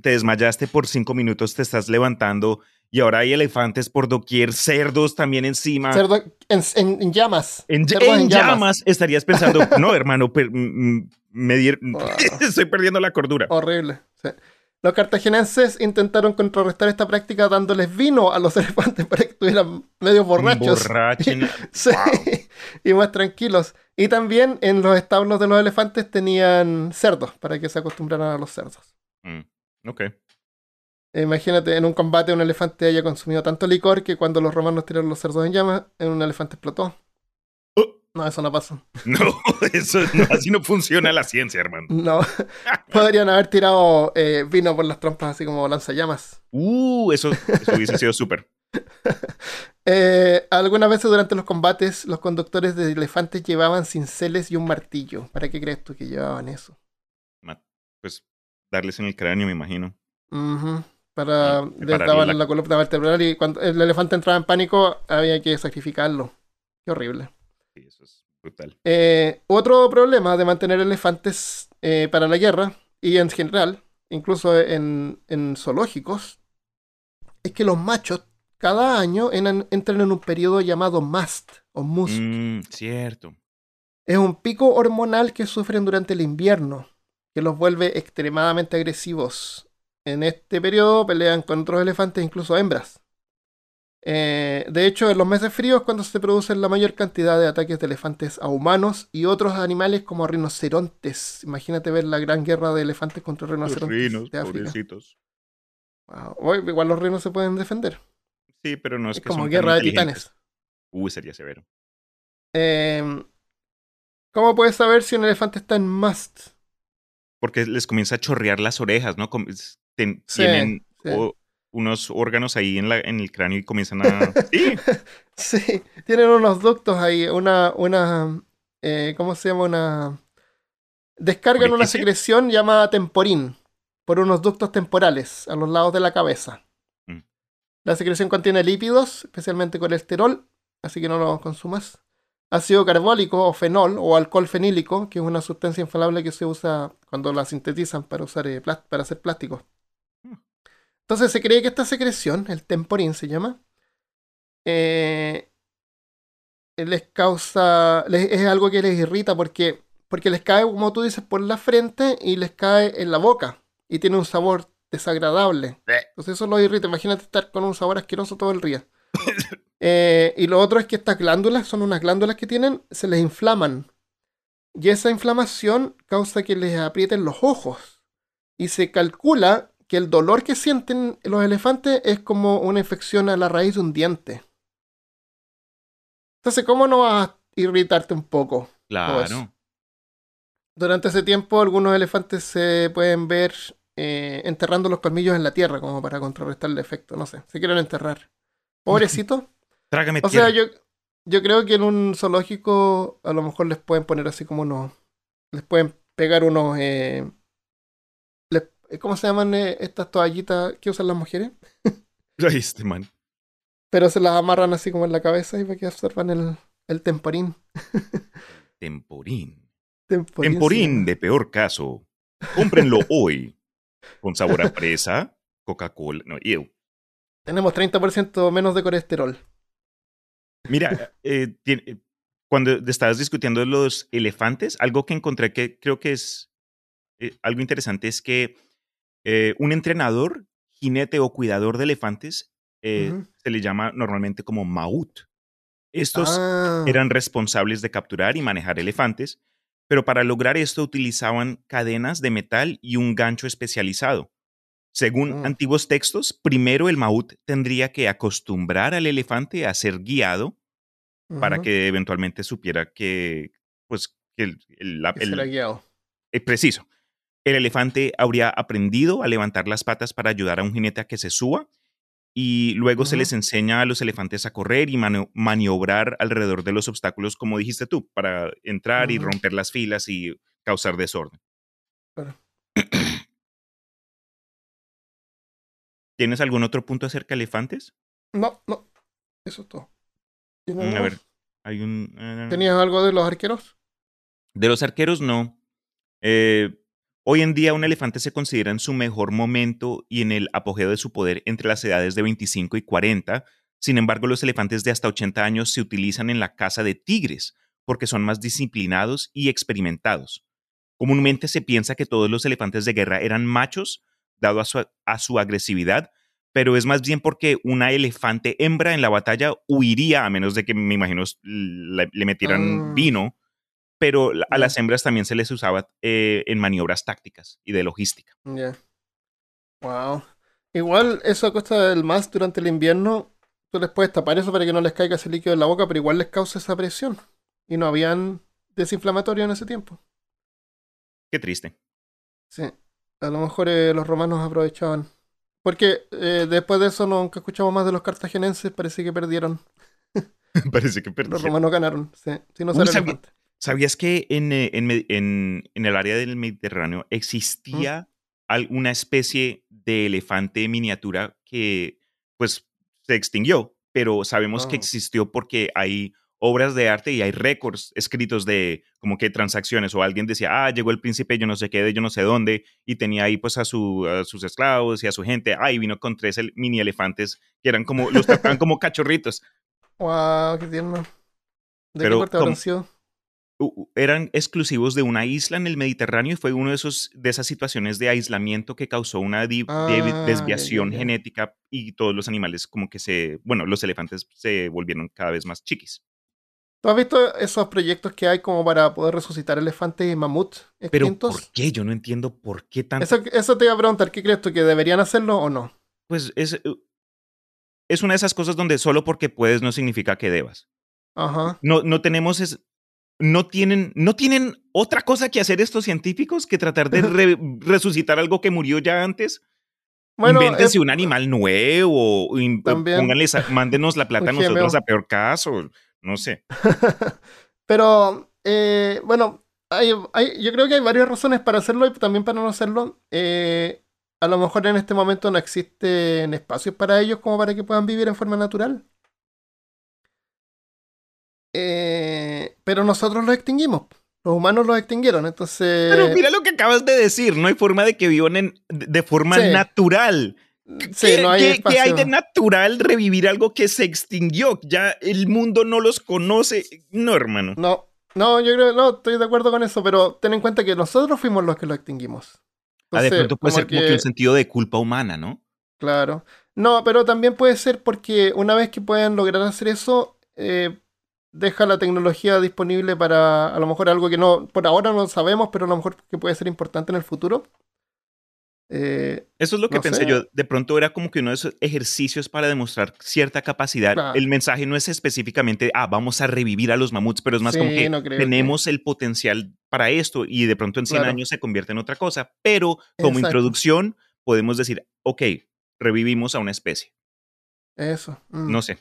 te desmayaste por cinco minutos, te estás levantando y ahora hay elefantes por doquier, cerdos también encima. Cerdo en, en- en llamas. En, llamas. estarías pensando, no, hermano, per- me estoy perdiendo la cordura. Horrible. sí. Los cartaginenses intentaron contrarrestar esta práctica dándoles vino a los elefantes para que estuvieran medio borrachos. Borrachen. Sí, Wow. y más tranquilos. Y también en los establos de los elefantes tenían cerdos para que se acostumbraran a los cerdos. Mm, ok. Imagínate, en un combate un elefante haya consumido tanto licor que cuando los romanos tiraron los cerdos en llamas, un elefante explotó. Oh. No, eso no pasó. No, eso no, así no funciona la ciencia, hermano. No. Podrían haber tirado eh, vino por las trompas así como lanzallamas. Uh, eso, eso hubiese sido súper. Eh, algunas veces durante los combates, los conductores de elefantes llevaban cinceles y un martillo. ¿Para qué crees tú que llevaban eso? Pues, darles en el cráneo, me imagino. Ujú, Para daban la- columna vertebral y cuando el elefante entraba en pánico había que sacrificarlo. Qué horrible. Sí, eso es brutal. Eh, otro problema de mantener elefantes eh, para la guerra y en general, incluso en, en zoológicos, es que los machos cada año entran en un periodo llamado must o must. Mm, cierto. Es un pico hormonal que sufren durante el invierno, que los vuelve extremadamente agresivos. En este periodo pelean con otros elefantes, incluso hembras. Eh, de hecho, en los meses fríos es cuando se producen la mayor cantidad de ataques de elefantes a humanos y otros animales como rinocerontes. Imagínate ver la gran guerra de elefantes contra Los rinocerontes rinos, de África. Wow. Igual los rinos se pueden defender. Sí, pero no es, Es que como son guerra de titanes. Uy, sería severo. Eh, ¿Cómo puedes saber si un elefante está en must? Porque les comienza a chorrear las orejas, ¿no? Ten- Sí, tienen sí. o- unos órganos ahí en, la, en el cráneo y comienzan a... Sí, Sí, tienen unos ductos ahí, una, una, eh, ¿cómo se llama? Una... Descargan una secreción llamada temporín por unos ductos temporales a los lados de la cabeza. Mm. La secreción contiene lípidos, especialmente colesterol, así que no lo consumas. Ácido carbólico o fenol o alcohol fenílico, que es una sustancia inflamable que se usa cuando la sintetizan para, usar, eh, para hacer plásticos. Entonces se cree que esta secreción, el temporín se llama, eh, les causa, les- es algo que les irrita porque, porque les cae, como tú dices, por la frente y les cae en la boca y tiene un sabor desagradable. Entonces eso los irrita. Imagínate estar con un sabor asqueroso todo el día. Eh, y lo otro es que estas glándulas, son unas glándulas que tienen, se les inflaman. Y esa inflamación causa que les aprieten los ojos. Y se calcula que el dolor que sienten los elefantes es como una infección a la raíz de un diente. Entonces, ¿cómo no vas a irritarte un poco? claro. Durante ese tiempo, algunos elefantes se pueden ver eh, enterrando los colmillos en la tierra, como para contrarrestar el efecto. No sé, se quieren enterrar. Pobrecito. Trágame O sea, yo, yo creo que en un zoológico a lo mejor les pueden poner así como unos. Les pueden pegar unos. eh, ¿Cómo se llaman eh, estas toallitas que usan las mujeres? Este man. Pero se las amarran así como en la cabeza y para que absorban el, el temporín. Temporín. Temporín. Temporín de peor caso. Cómprenlo hoy. Con sabor a fresa, Coca-Cola. No, ew. Tenemos 30% menos de colesterol. Mira, eh, eh, cuando estabas discutiendo los elefantes, algo que encontré que creo que es eh, algo interesante es que eh, un entrenador, jinete o cuidador de elefantes eh, se le llama normalmente como maut. Estos Ah, eran responsables de capturar y manejar elefantes, pero para lograr esto utilizaban cadenas de metal y un gancho especializado. Según Mm. antiguos textos, primero el maut tendría que acostumbrar al elefante a ser guiado para que eventualmente supiera que, pues, que el, el- será el- guiado. eh, preciso. El elefante habría aprendido a levantar las patas para ayudar a un jinete a que se suba y luego se les enseña a los elefantes a correr y maniobrar alrededor de los obstáculos, como dijiste tú, para entrar y romper las filas y causar desorden. Claro. ¿Tienes algún otro punto acerca de elefantes? No, no. Eso es todo. ¿Tienes Mm, a ver, hay un... eh, ¿Tenías algo de los arqueros? De los arqueros, no. Eh, hoy en día un elefante se considera en su mejor momento y en el apogeo de su poder entre las edades de 25 y 40. Sin embargo, los elefantes de hasta 80 años se utilizan en la caza de tigres porque son más disciplinados y experimentados. Comúnmente se piensa que todos los elefantes de guerra eran machos, dado a su, a su agresividad, pero es más bien porque una elefante hembra en la batalla huiría a menos de que, me imagino, le, le metieran Ah. vino pero a las hembras también se les usaba eh, en maniobras tácticas y de logística. Ya. Wow. Igual eso a costa del más durante el invierno, tú les puedes tapar eso para que no les caiga ese líquido en la boca, pero igual les causa esa presión. Y no habían desinflamatorios en ese tiempo. Qué triste. Sí. A lo mejor eh, los romanos aprovechaban. Porque eh, después de eso nunca escuchamos más de los cartaginenses, parece que perdieron. Parece que perdí. Los romanos ganaron. Sí, sí no Uy, sale ¿sabía- elefante. ¿Sabías que en, eh, en me- en- en el área del Mediterráneo existía alguna especie de elefante miniatura que pues se extinguió, pero sabemos que Ah. existió porque hay obras de arte y hay récords escritos de como que transacciones o alguien decía, ah, llegó el príncipe yo no sé qué de yo no sé dónde y tenía ahí pues a, su, a sus esclavos y a su gente, ah, y vino con tres el- mini elefantes que eran como, los trataban como cachorritos. Wow, qué tierno. ¿De Pero qué parte habrán sido? Eran exclusivos de una isla en el Mediterráneo y fue una de, esos, de esas situaciones de aislamiento que causó una Ah, desviación genética y todos los animales como que se, bueno, los elefantes se volvieron cada vez más chiquis. ¿Tú has visto esos proyectos que hay como para poder resucitar elefantes y mamuts Pero extintos? ¿por qué? Yo no entiendo por qué tanto. Eso, eso te iba a preguntar, ¿qué crees tú? ¿Que deberían hacerlo o no? Pues es, uh, es una de esas cosas donde solo porque puedes no significa que debas. Ajá. No, no tenemos es, no tienen, no tienen otra cosa que hacer estos científicos que tratar de re- resucitar algo que murió ya antes. Bueno, Invéntense eh, un animal nuevo, a- mándenos la plata a nosotros a peor caso, no sé. Pero, eh, bueno, hay, hay- yo creo que hay varias razones para hacerlo y también para no hacerlo. Eh, a lo mejor en este momento no existen espacios para ellos como para que puedan vivir en forma natural. Eh, pero nosotros los extinguimos. Los humanos los extinguieron, entonces... Pero mira lo que acabas de decir, no hay forma de que vivan en- de forma Sí. natural. sí, ¿Qué, no hay qué- qué hay de natural revivir algo que se extinguió? Ya el mundo no los conoce. No, hermano. No, no, yo creo, no, estoy de acuerdo con eso, pero ten en cuenta que nosotros fuimos los que lo extinguimos. Ah, de Entonces, pronto puede como ser como que un sentido de culpa humana, ¿no? Claro. No, pero también puede ser porque una vez que puedan lograr hacer eso, eh, deja la tecnología disponible para a lo mejor algo que no, por ahora no sabemos, pero a lo mejor que puede ser importante en el futuro. Eh, Eso es lo que No pensé sé. yo. De pronto era como que uno de esos ejercicios para demostrar cierta capacidad. Claro. El mensaje no es específicamente, ah, vamos a revivir a los mamuts, pero es más como Sí, que no creo que- tenemos el potencial para esto y de pronto en 100 Claro. años se convierte en otra cosa. Pero como Exacto. introducción podemos decir, ok, revivimos a una especie. eso. mm. No sé.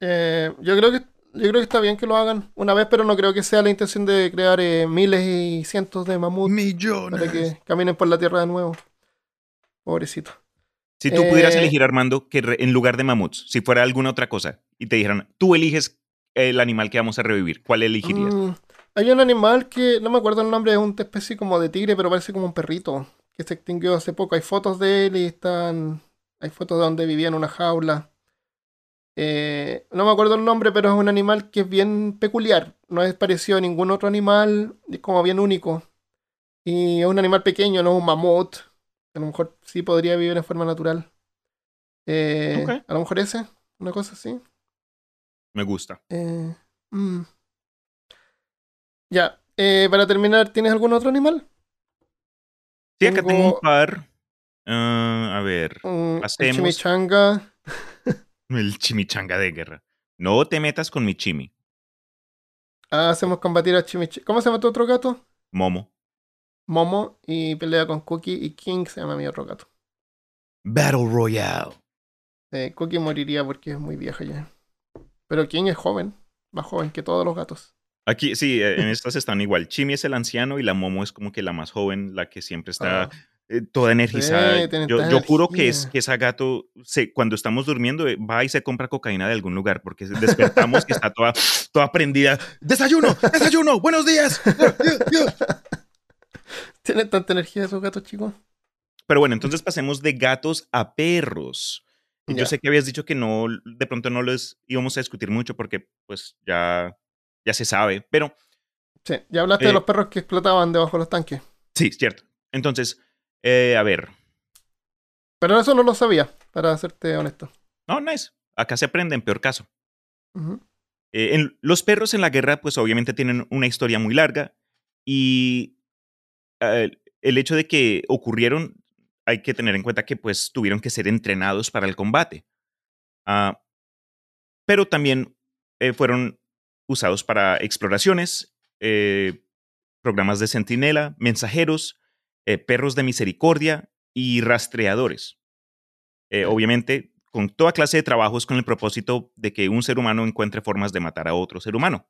Eh, yo creo que yo creo que está bien que lo hagan una vez, pero no creo que sea la intención de crear eh, miles y cientos de mamuts para que caminen por la tierra de nuevo. Pobrecito. Si tú pudieras Eh, elegir, Armando, que re- en lugar de mamuts, si fuera alguna otra cosa, y te dijeran, tú eliges el animal que vamos a revivir, ¿cuál elegirías? Mm, hay un animal que no me acuerdo el nombre, es una especie como de tigre, pero parece como un perrito, que se extinguió hace poco. Hay fotos de él y están. Hay fotos de donde vivía en una jaula. Eh, no me acuerdo el nombre, pero es un animal que es bien peculiar. No es parecido a ningún otro animal, es como bien único. Y es un animal pequeño, no es un mamut. A lo mejor sí podría vivir en forma natural. Eh. A lo mejor ese, una cosa así. Me gusta. Eh, mm. Ya, eh, para terminar, ¿tienes algún otro animal? Sí, acá tengo Tengo- un par. Ah, a ver, Mm, Hacemos- chimichanga. el chimichanga de guerra. No te metas con mi chimi, Ah, hacemos combatir a chimichanga. ¿Cómo se llama tu otro gato? Momo. Momo y pelea con Cookie y King se llama mi otro gato. Battle Royale. Eh, Cookie moriría porque es muy vieja ya. Pero King es joven, más joven que todos los gatos. Aquí, sí, eh, en estas están igual. Chimi es el anciano y la Momo es como que la más joven, la que siempre está Ah, eh, toda energizada. Sí, yo, yo juro que, es, que esa gato, se, cuando estamos durmiendo, eh, va y se compra cocaína de algún lugar porque despertamos y está toda, toda prendida. ¡Desayuno! ¡Desayuno! ¡Buenos días! Tiene tanta energía esos gatos chicos. Pero bueno, entonces pasemos de gatos a perros. Y Yo sé que habías dicho que no, de pronto no los íbamos a discutir mucho porque pues ya, ya se sabe, pero Sí, ya hablaste Eh, de los perros que explotaban debajo de los tanques. sí, cierto. Entonces, eh, a ver, Pero eso no lo sabía, para serte honesto. no, nice. Acá se aprende en peor caso. Eh, en- los perros en la guerra, pues obviamente tienen una historia muy larga y eh, el hecho de que ocurrieron, hay que tener en cuenta que pues tuvieron que ser entrenados para el combate. Ah, pero también eh, fueron usados para exploraciones, programas de centinela, mensajeros, eh, perros de misericordia y rastreadores. Eh, obviamente, con toda clase de trabajos con el propósito de que un ser humano encuentre formas de matar a otro ser humano.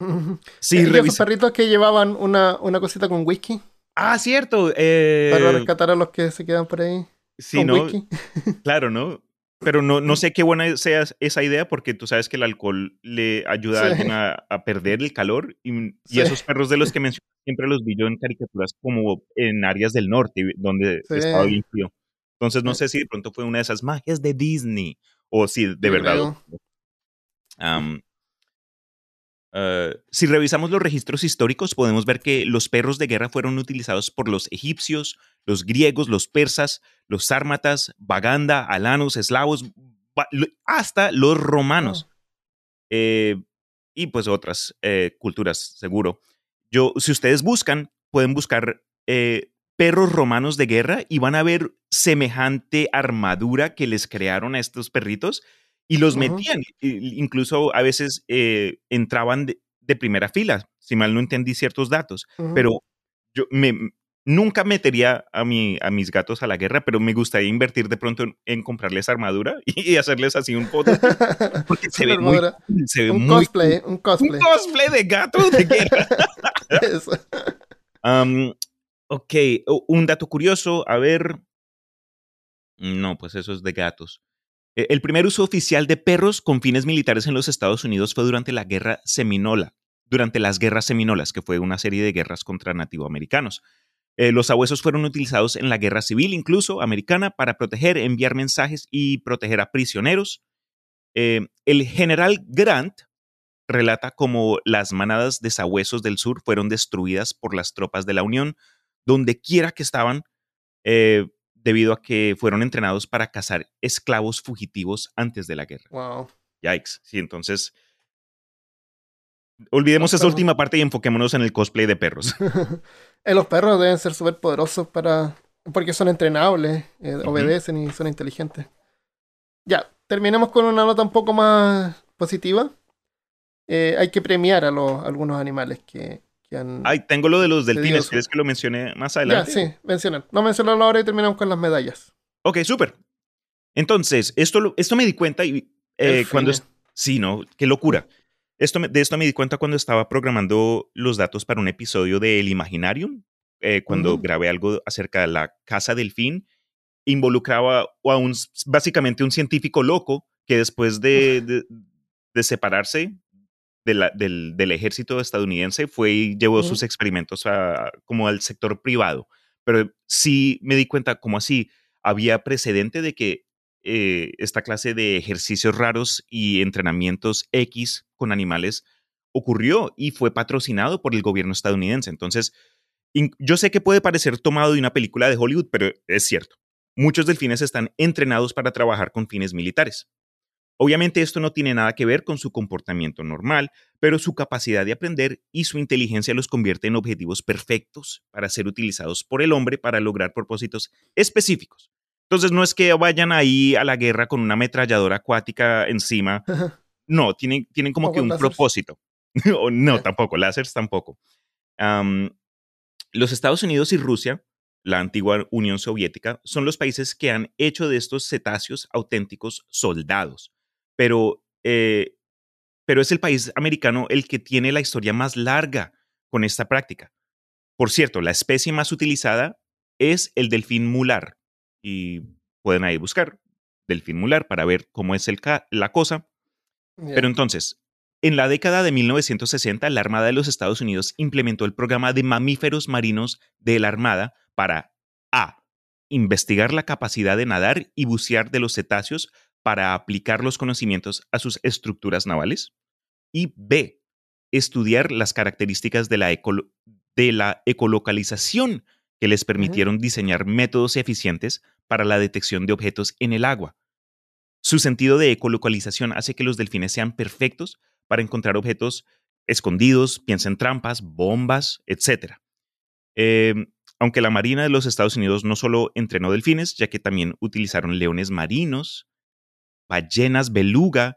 Sí, ¿Y perritos que llevaban una, una cosita con whisky Ah, cierto. eh, para rescatar a los que se quedan por ahí sí, whisky? Claro, ¿no? Pero no, no sé qué buena sea esa idea porque tú sabes que el alcohol le ayuda a alguien a, a perder el calor y, esos perros de los que mencioné siempre los vi yo en caricaturas como en áreas del norte donde Sí. estaba bien frío. Entonces no Sí. sé si de pronto fue una de esas magias de Disney o si de Yo verdad. Eh, si revisamos los registros históricos, podemos ver que los perros de guerra fueron utilizados por los egipcios, los griegos, los persas, los sármatas, Baganda, alanos, eslavos, hasta los romanos. Eh, y pues otras eh, culturas, seguro. Yo, si ustedes buscan, pueden buscar eh, perros romanos de guerra y van a ver semejante armadura que les crearon a estos perritos y los metían. Incluso a veces eh, entraban de, de primera fila, si mal no entendí ciertos datos. Pero yo me, nunca metería a, mi, a mis gatos a la guerra, pero me gustaría invertir de pronto en, en comprarles armadura y hacerles así un foto porque se Una ve muy armadura. cool, se ve un muy cosplay, un cosplay. Un cosplay de gato de guerra. Eso. Am, ok, un dato curioso, a ver. No, pues eso es de gatos. E- El primer uso oficial de perros con fines militares en los Estados Unidos fue durante la Guerra Seminola, durante las Guerras Seminolas, que fue una serie de guerras contra nativoamericanos. Eh, los sabuesos fueron utilizados en la guerra civil, incluso americana, para proteger, enviar mensajes y proteger a prisioneros. Eh, el general Grant relata cómo las manadas de sabuesos del sur fueron destruidas por las tropas de la Unión, donde quiera que estaban, eh, debido a que fueron entrenados para cazar esclavos fugitivos antes de la guerra. Wow. Yikes. Sí, entonces. Olvidemos esa última parte y enfoquémonos en el cosplay de perros. Eh, los perros deben ser súper poderosos para. Porque son entrenables, eh, obedecen y son inteligentes. Ya, terminemos con una nota un poco más positiva. Eh, hay que premiar a los algunos animales que, que han. Ay, tengo lo de los delfines. ¿Quieres que lo mencione más ya, adelante? sí, mencionar. No mencionarlo ahora y terminamos con las medallas. Ok, súper. Entonces, esto, esto me di cuenta y eh, cuando... Sí, ¿no? Qué locura. Esto, me- de esto me di cuenta cuando estaba programando los datos para un episodio de El Imaginarium, eh, cuando Ujú. grabé algo acerca de la casa delfín. Involucraba a un, básicamente un científico loco que después de, de- de separarse de la- del, del ejército estadounidense fue y llevó sus experimentos a, como al sector privado. Pero sí me di cuenta como así había precedente de que eh, esta clase de ejercicios raros y entrenamientos X con animales ocurrió y fue patrocinado por el gobierno estadounidense. Entonces, yo sé que puede parecer tomado de una película de Hollywood, pero es cierto. Muchos delfines están entrenados para trabajar con fines militares. Obviamente esto no tiene nada que ver con su comportamiento normal, pero su capacidad de aprender y su inteligencia los convierte en objetivos perfectos para ser utilizados por el hombre para lograr propósitos específicos. Entonces no es que vayan ahí a la guerra con una ametralladora acuática encima. No, tienen, tienen como que un propósito. No, tampoco, láseres tampoco. Am, los Estados Unidos y Rusia, la antigua Unión Soviética, son los países que han hecho de estos cetáceos auténticos soldados. Pero, eh, pero es el país americano el que tiene la historia más larga con esta práctica. Por cierto, la especie más utilizada es el delfín mular. Y pueden ahí buscar delfín mular para ver cómo es el la cosa. Pero entonces, en la década de 1960, la Armada de los Estados Unidos implementó el programa de mamíferos marinos de la Armada para A. Investigar la capacidad de nadar y bucear de los cetáceos para aplicar los conocimientos a sus estructuras navales. Y B. Estudiar las características de la, de la ecolocalización que les permitieron diseñar métodos eficientes para la detección de objetos en el agua. Su sentido de ecolocalización hace que los delfines sean perfectos para encontrar objetos escondidos, piensa en trampas, bombas, etc. Eh, aunque la Marina de los Estados Unidos no solo entrenó delfines, ya que también utilizaron leones marinos, ballenas beluga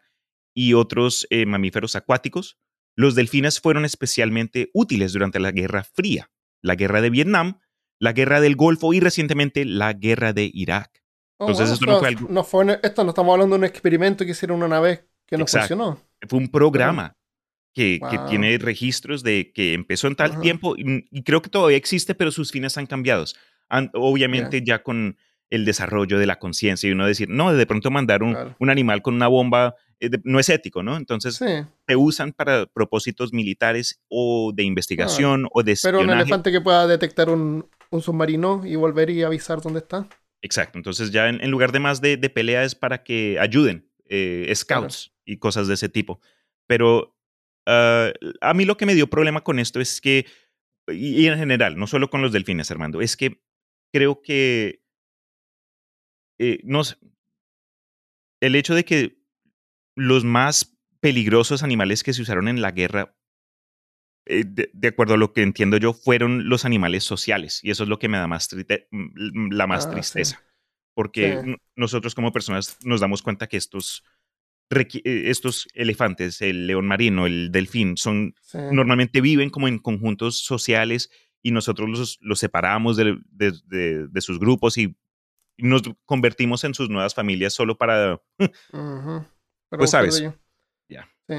y otros eh, mamíferos acuáticos, los delfines fueron especialmente útiles durante la Guerra Fría, la Guerra de Vietnam, la Guerra del Golfo y recientemente la Guerra de Irak. Oh, entonces wow, esto no fue algo- no fue esto no estamos hablando de un experimento que hicieron una vez que no Exacto. funcionó. Fue un programa. que, tiene registros de que empezó en tal tiempo y, y creo que todavía existe, pero sus fines han cambiado. Obviamente ya con el desarrollo de la conciencia y uno decir, no, de pronto mandar un, claro. un animal con una bomba eh, de- no es ético, ¿no? Entonces Sí, se usan para propósitos militares o de claro. investigación o de Pero un espionaje. elefante que pueda detectar un, un submarino y volver y avisar dónde está. Exacto, entonces ya en, en lugar de más de, de pelea es para que ayuden, eh, Claro. scouts y cosas de ese tipo. Pero ah, a mí lo que me dio problema con esto es que, y, y en general, no solo con los delfines, Armando, es que creo que, eh, no sé, el hecho de que los más peligrosos animales que se usaron en la guerra, eh, de, de acuerdo a lo que entiendo yo, fueron los animales sociales. Y eso es lo que me da más mm, la más Ah, sí, tristeza. Porque sí, nosotros como personas nos damos cuenta que estos, eh, estos elefantes, el león marino, el delfín, son sí. normalmente viven como en conjuntos sociales y nosotros los, los separamos de, de- de- de sus grupos y nos convertimos en sus nuevas familias solo para, pues sabes, ya. Sí.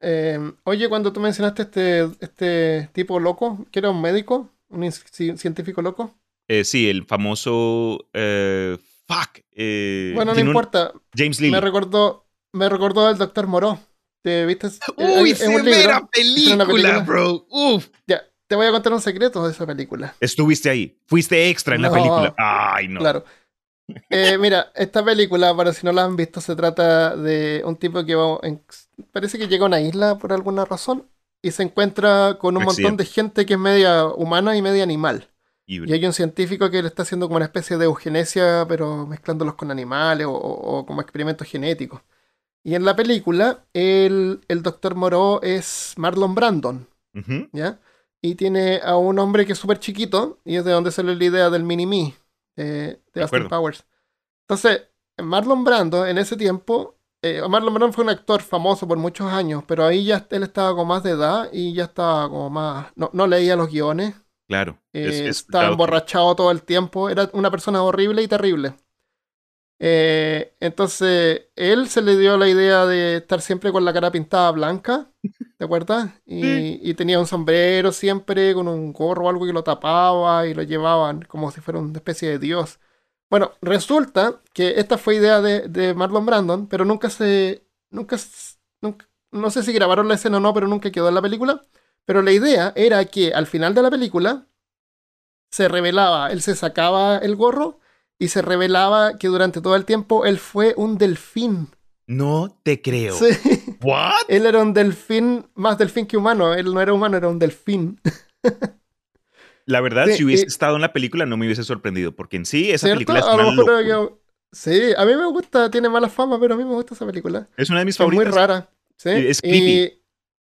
Eh, oye, cuando tú mencionaste este, este tipo loco, que era un médico, un científico loco. Eh, sí, el famoso, eh, fuck, eh, Bueno, no un, importa. James Me Lilly. recordó, me recordó al doctor Moreau. ¿Te viste? Es, Uy, es severa Es una película, película. bro. Uf. Ya, te voy a contar un secreto de esa película. Estuviste ahí. Fuiste extra en la película. No, Ay, no. claro. Eh, mira, esta película, para si no la han visto, se trata de un tipo que va en- parece que llega a una isla por alguna razón y se encuentra con un montón de gente que es media humana y media animal. Y hay un científico que le está haciendo como una especie de eugenesia, pero mezclándolos con animales o, o- como experimentos genéticos. Y en la película, el, el doctor Moreau es Marlon Brandon. ¿ya? Y tiene a un hombre que es súper chiquito, y es de donde sale la idea del mini-me, de, de Austin. Powers. Entonces, Marlon Brando en ese tiempo, eh, Marlon Brando fue un actor famoso por muchos años, pero ahí ya él estaba con más de edad y ya estaba como más, no, no leía los guiones, Claro. Es, eh, estaba emborrachado todo el tiempo, era una persona horrible y terrible. Eh, entonces, él se le dio la idea de estar siempre con la cara pintada blanca, ¿te acuerdas? Sí. Y, tenía un sombrero siempre con un gorro o algo que lo tapaba y lo llevaban como si fuera una especie de dios. Bueno, resulta que esta fue idea de, de Marlon Brandon, pero nunca se. Nunca- No sé si grabaron la escena o no, pero nunca quedó en la película. Pero la idea era que al final de la película se revelaba, él se sacaba el gorro y se revelaba que durante todo el tiempo él fue un delfín. No te creo. Sí, ¿What? él era un delfín, más delfín que humano. Él no era humano, era un delfín. La verdad, Sí, si hubiese y- estado en la película no me hubiese sorprendido, porque en sí esa ¿Cierto? película es una locura. Sí, a mí me gusta, tiene mala fama, pero a mí me gusta esa película. Es una de mis Es muy favoritas. rara. ¿sí? Es creepy.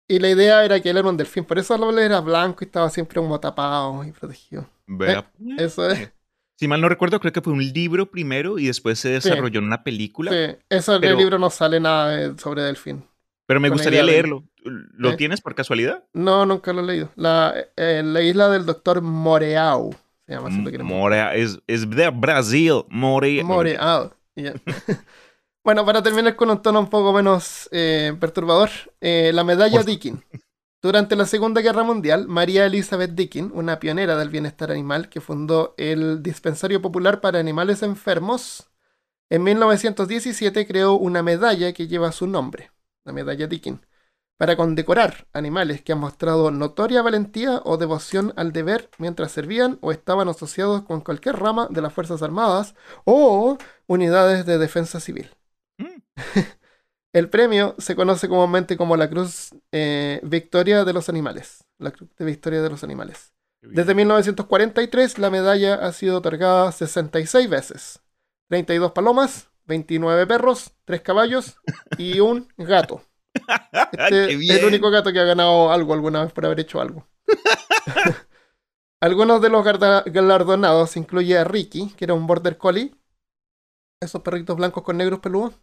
y la idea era que él era un delfín, por eso él era blanco y estaba siempre como tapado y protegido. Vea. Eso es. Si mal no recuerdo, creo que fue un libro primero y después se desarrolló en una película. Sí, eso en Pero- el libro no sale nada eh, sobre delfín. Pero me gustaría de- leerlo. ¿Lo ¿Eh? tienes por casualidad? No, nunca lo he leído. La, eh, la isla del doctor Moreau. Se llama queremos. Morea, es, es de Brasil. Morea. Moreau. bueno, para terminar con un tono un poco menos eh, perturbador, eh, la medalla Dickin. Durante la Segunda Guerra Mundial, María Elizabeth Dickin, una pionera del bienestar animal que fundó el Dispensario Popular para Animales Enfermos, en 1917 creó una medalla que lleva su nombre, la medalla Dickin, para condecorar animales que han mostrado notoria valentía o devoción al deber mientras servían o estaban asociados con cualquier rama de las Fuerzas Armadas o unidades de defensa civil. Mm. El premio se conoce comúnmente como la Cruz eh, Victoria de los Animales. La Cruz de Victoria de los Animales. Desde 1943 la medalla ha sido otorgada 66 veces. 32 palomas, 29 perros, 3 caballos y un gato. Este ¡Qué es el único gato que ha ganado algo alguna vez por haber hecho algo. Algunos de los galardonados incluye a Ricky, que era un border collie. Esos perritos blancos con negros peludos.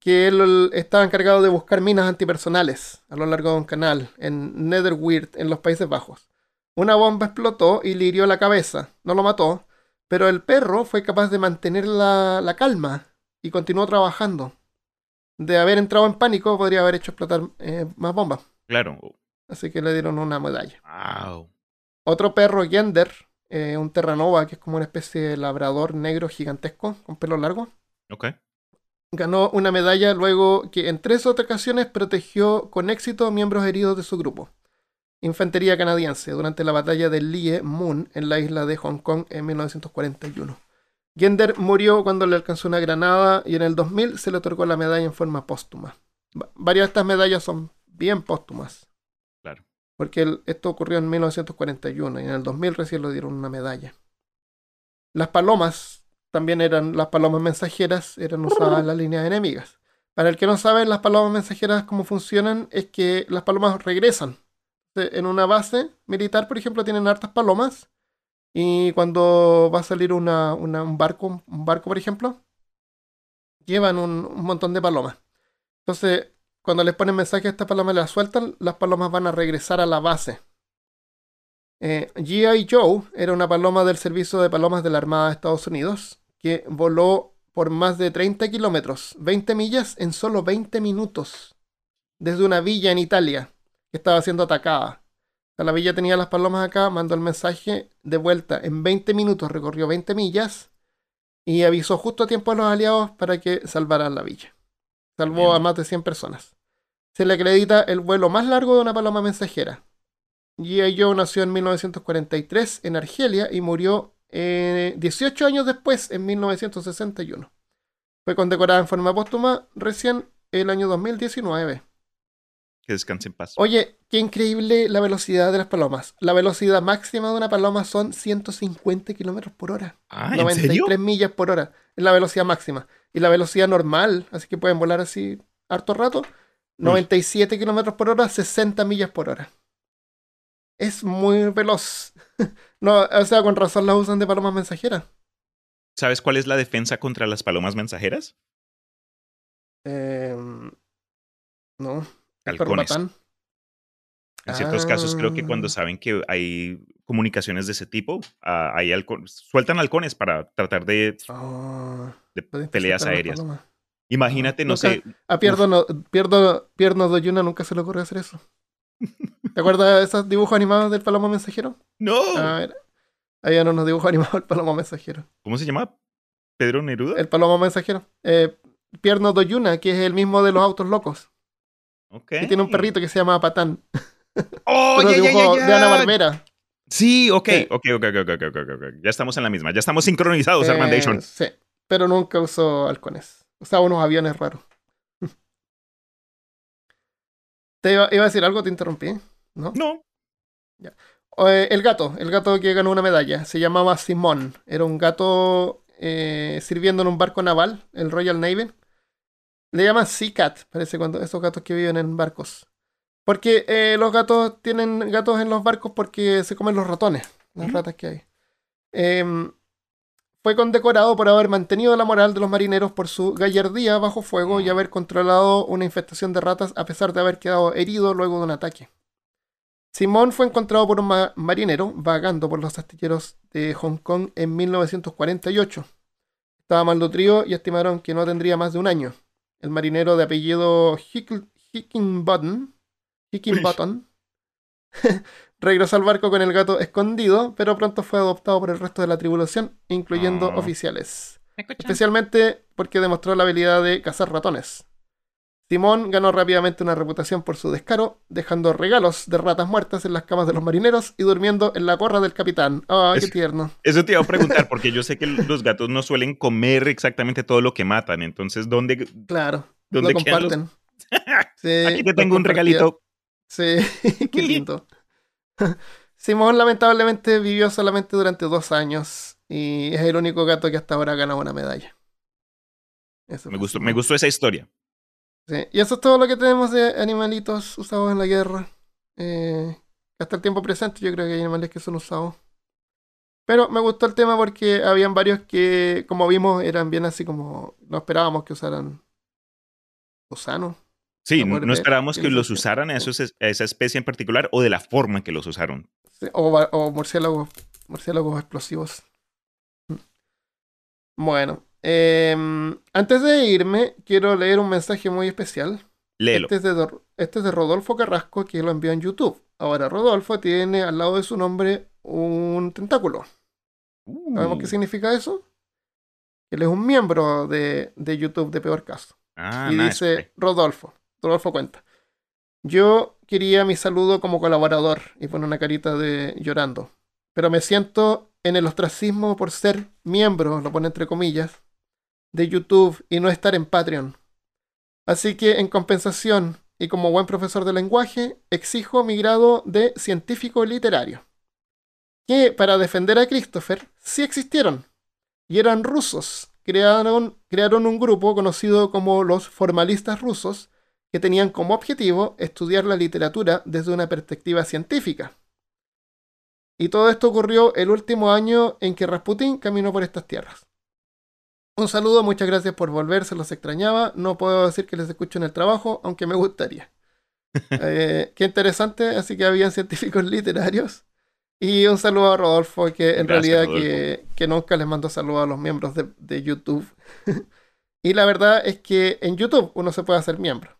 Que él estaba encargado de buscar minas antipersonales a lo largo de un canal en Netherweird, en los Países Bajos. Una bomba explotó y le hirió la cabeza. No lo mató, pero el perro fue capaz de mantener la, la calma y continuó trabajando. de haber entrado en pánico, podría haber hecho explotar eh, más bombas. Claro. Así que le dieron una medalla. Wow. Otro perro, Gender, eh, un Terranova, que es como una especie de labrador negro gigantesco, con pelo largo. Ok. Ganó una medalla luego que en tres ocasiones protegió con éxito miembros heridos de su grupo. Infantería canadiense durante la batalla de Lie Moon en la isla de Hong Kong en 1941. Gender murió cuando le alcanzó una granada y en el 2000 se le otorgó la medalla en forma póstuma. Va- Varias de estas medallas son bien póstumas. Claro. Porque el- esto ocurrió en 1941 y en el 2000 recién le dieron una medalla. Las palomas también eran las palomas mensajeras, eran usadas en las líneas enemigas. Para el que no sabe, las palomas mensajeras cómo funcionan es que las palomas regresan. En una base militar, por ejemplo, tienen hartas palomas y cuando va a salir una- un barco, un barco, por ejemplo, llevan un, montón de palomas. Entonces, cuando les ponen mensaje a estas palomas las sueltan, las palomas van a regresar a la base. Eh, G.I. Joe era una paloma del servicio de palomas de la Armada de Estados Unidos que voló por más de 30 kilómetros, 20 millas en solo 20 minutos, desde una villa en Italia que estaba siendo atacada. O sea, la villa tenía las palomas acá, mandó el mensaje de vuelta en 20 minutos, recorrió 20 millas y avisó justo a tiempo a los aliados para que salvaran la villa. Salvó Bien. a más de 100 personas. Se le acredita el vuelo más largo de una paloma mensajera. G.I. Joe nació en 1943 en Argelia y murió eh, 18 años después, en 1961. Fue condecorada en forma póstuma recién el año 2019. Que descanse en paz. Oye, qué increíble la velocidad de las palomas. La velocidad máxima de una paloma son 150 kilómetros por hora. Ah, ¿en 93 serio? millas por hora. Es la velocidad máxima. Y la velocidad normal, así que pueden volar así harto rato, 97 kilómetros por hora, 60 millas por hora. Es muy veloz. no, o sea, con razón la usan de palomas mensajeras. ¿Sabes cuál es la defensa contra las palomas mensajeras? Eh, no. Halcones. En ciertos casos creo que cuando Ah. saben que hay comunicaciones de ese tipo, ah, hay sueltan halcones para tratar de, Ah, de peleas aéreas. Imagínate, no sé, A Pierdo, no, Pierdo, Pierno Doyuna nunca se le ocurrió hacer eso. ¿Te acuerdas de esos dibujos animados del palomo mensajero? no. A ver. Habían unos dibujos animados del palomo mensajero. ¿Cómo se llama? ¿Pedro Neruda? El palomo mensajero. Eh, Pierno Doyuna, que es el mismo de los autos locos. Ok. Y tiene un perrito que se llama Patán. ¡Oh, ya, ya, ya, de Ana Barbera. Sí, ok, Sí. ok, ok, ok, ok, ok, ok. Ya estamos en la misma. Ya estamos sincronizados, Armandation. sí, pero nunca usó halcones. Usaba unos aviones raros. Te iba, iba a decir algo, te interrumpí. ¿No? No. Eh, el gato, el gato que ganó una medalla, se llamaba Simón. Era un gato eh, sirviendo en un barco naval, el Royal Navy. Le llaman Sea Cat, parece cuando esos gatos que viven en barcos. Porque eh, los gatos tienen gatos en los barcos porque se comen los ratones, las ratas que hay. Em, fue condecorado por haber mantenido la moral de los marineros por su gallardía bajo fuego y Ah. haber controlado una infestación de ratas a pesar de haber quedado herido luego de un ataque. Simón fue encontrado por un ma- marinero vagando por los astilleros de Hong Kong en 1948. Estaba malnutrido y estimaron que no tendría más de un año. El marinero de apellido Hick- Hickinbottom, Hickinbottom regresó al barco con el gato escondido, pero pronto fue adoptado por el resto de la tripulación, incluyendo Ah. oficiales. Especialmente porque demostró la habilidad de cazar ratones. Simón ganó rápidamente una reputación por su descaro, dejando regalos de ratas muertas en las camas de los marineros y durmiendo en la corra del capitán. ¡Ah, qué Es- tierno! Eso te iba a preguntar, porque yo sé que los gatos no suelen comer exactamente todo lo que matan. Entonces, ¿dónde, Claro, dónde lo quedan los- comparten. Sí, Aquí te tengo un regalito. Sí, qué lindo. Simón lamentablemente vivió solamente durante dos años y es el único gato que hasta ahora ha ganado una medalla. Eso Me gustó, me gustó esa historia. Sí, Y eso es todo lo que tenemos de animalitos usados en la guerra. Eh, hasta el tiempo presente yo creo que hay animales que son usados. Pero me gustó el tema porque habían varios que, como vimos, eran bien así como... No esperábamos que usaran gusanos. Sí, No esperábamos que los usaran a, esos- a esa especie en particular o de la forma en que los usaron. Sí, O, o murciélagos, murciélagos explosivos. Mm. Bueno, em, antes de irme, quiero leer un mensaje muy especial. Léelo. Este es, de, Dor- este es de Rodolfo Carrasco, que lo envió en YouTube. Ahora, Rodolfo tiene al lado de su nombre un tentáculo. ¿Sabemos qué Uh, significa eso? Él es un miembro de, de YouTube de Peor Caso. ah, y nice, dice. Rodolfo. Rodolfo cuenta. Yo quería mi saludo como colaborador y pone una carita de llorando. Pero me siento en el ostracismo por ser miembro, lo pone entre comillas, de YouTube y no estar en Patreon. Así que en compensación y como buen profesor de lenguaje, exijo mi grado de científico literario. Que para defender a Christopher sí existieron y eran rusos. Crearon, crearon un grupo conocido como los formalistas rusos que tenían como objetivo estudiar la literatura desde una perspectiva científica. Y todo esto ocurrió el último año en que Rasputin caminó por estas tierras. Un saludo, muchas gracias por volver, se los extrañaba. No puedo decir que les escucho en el trabajo, aunque me gustaría. Eh, qué interesante, así que habían científicos literarios. Y un saludo a Rodolfo, que en Gracias, realidad que, que nunca les mando saludos a los miembros de, de YouTube. y la verdad es que en YouTube uno se puede hacer miembro.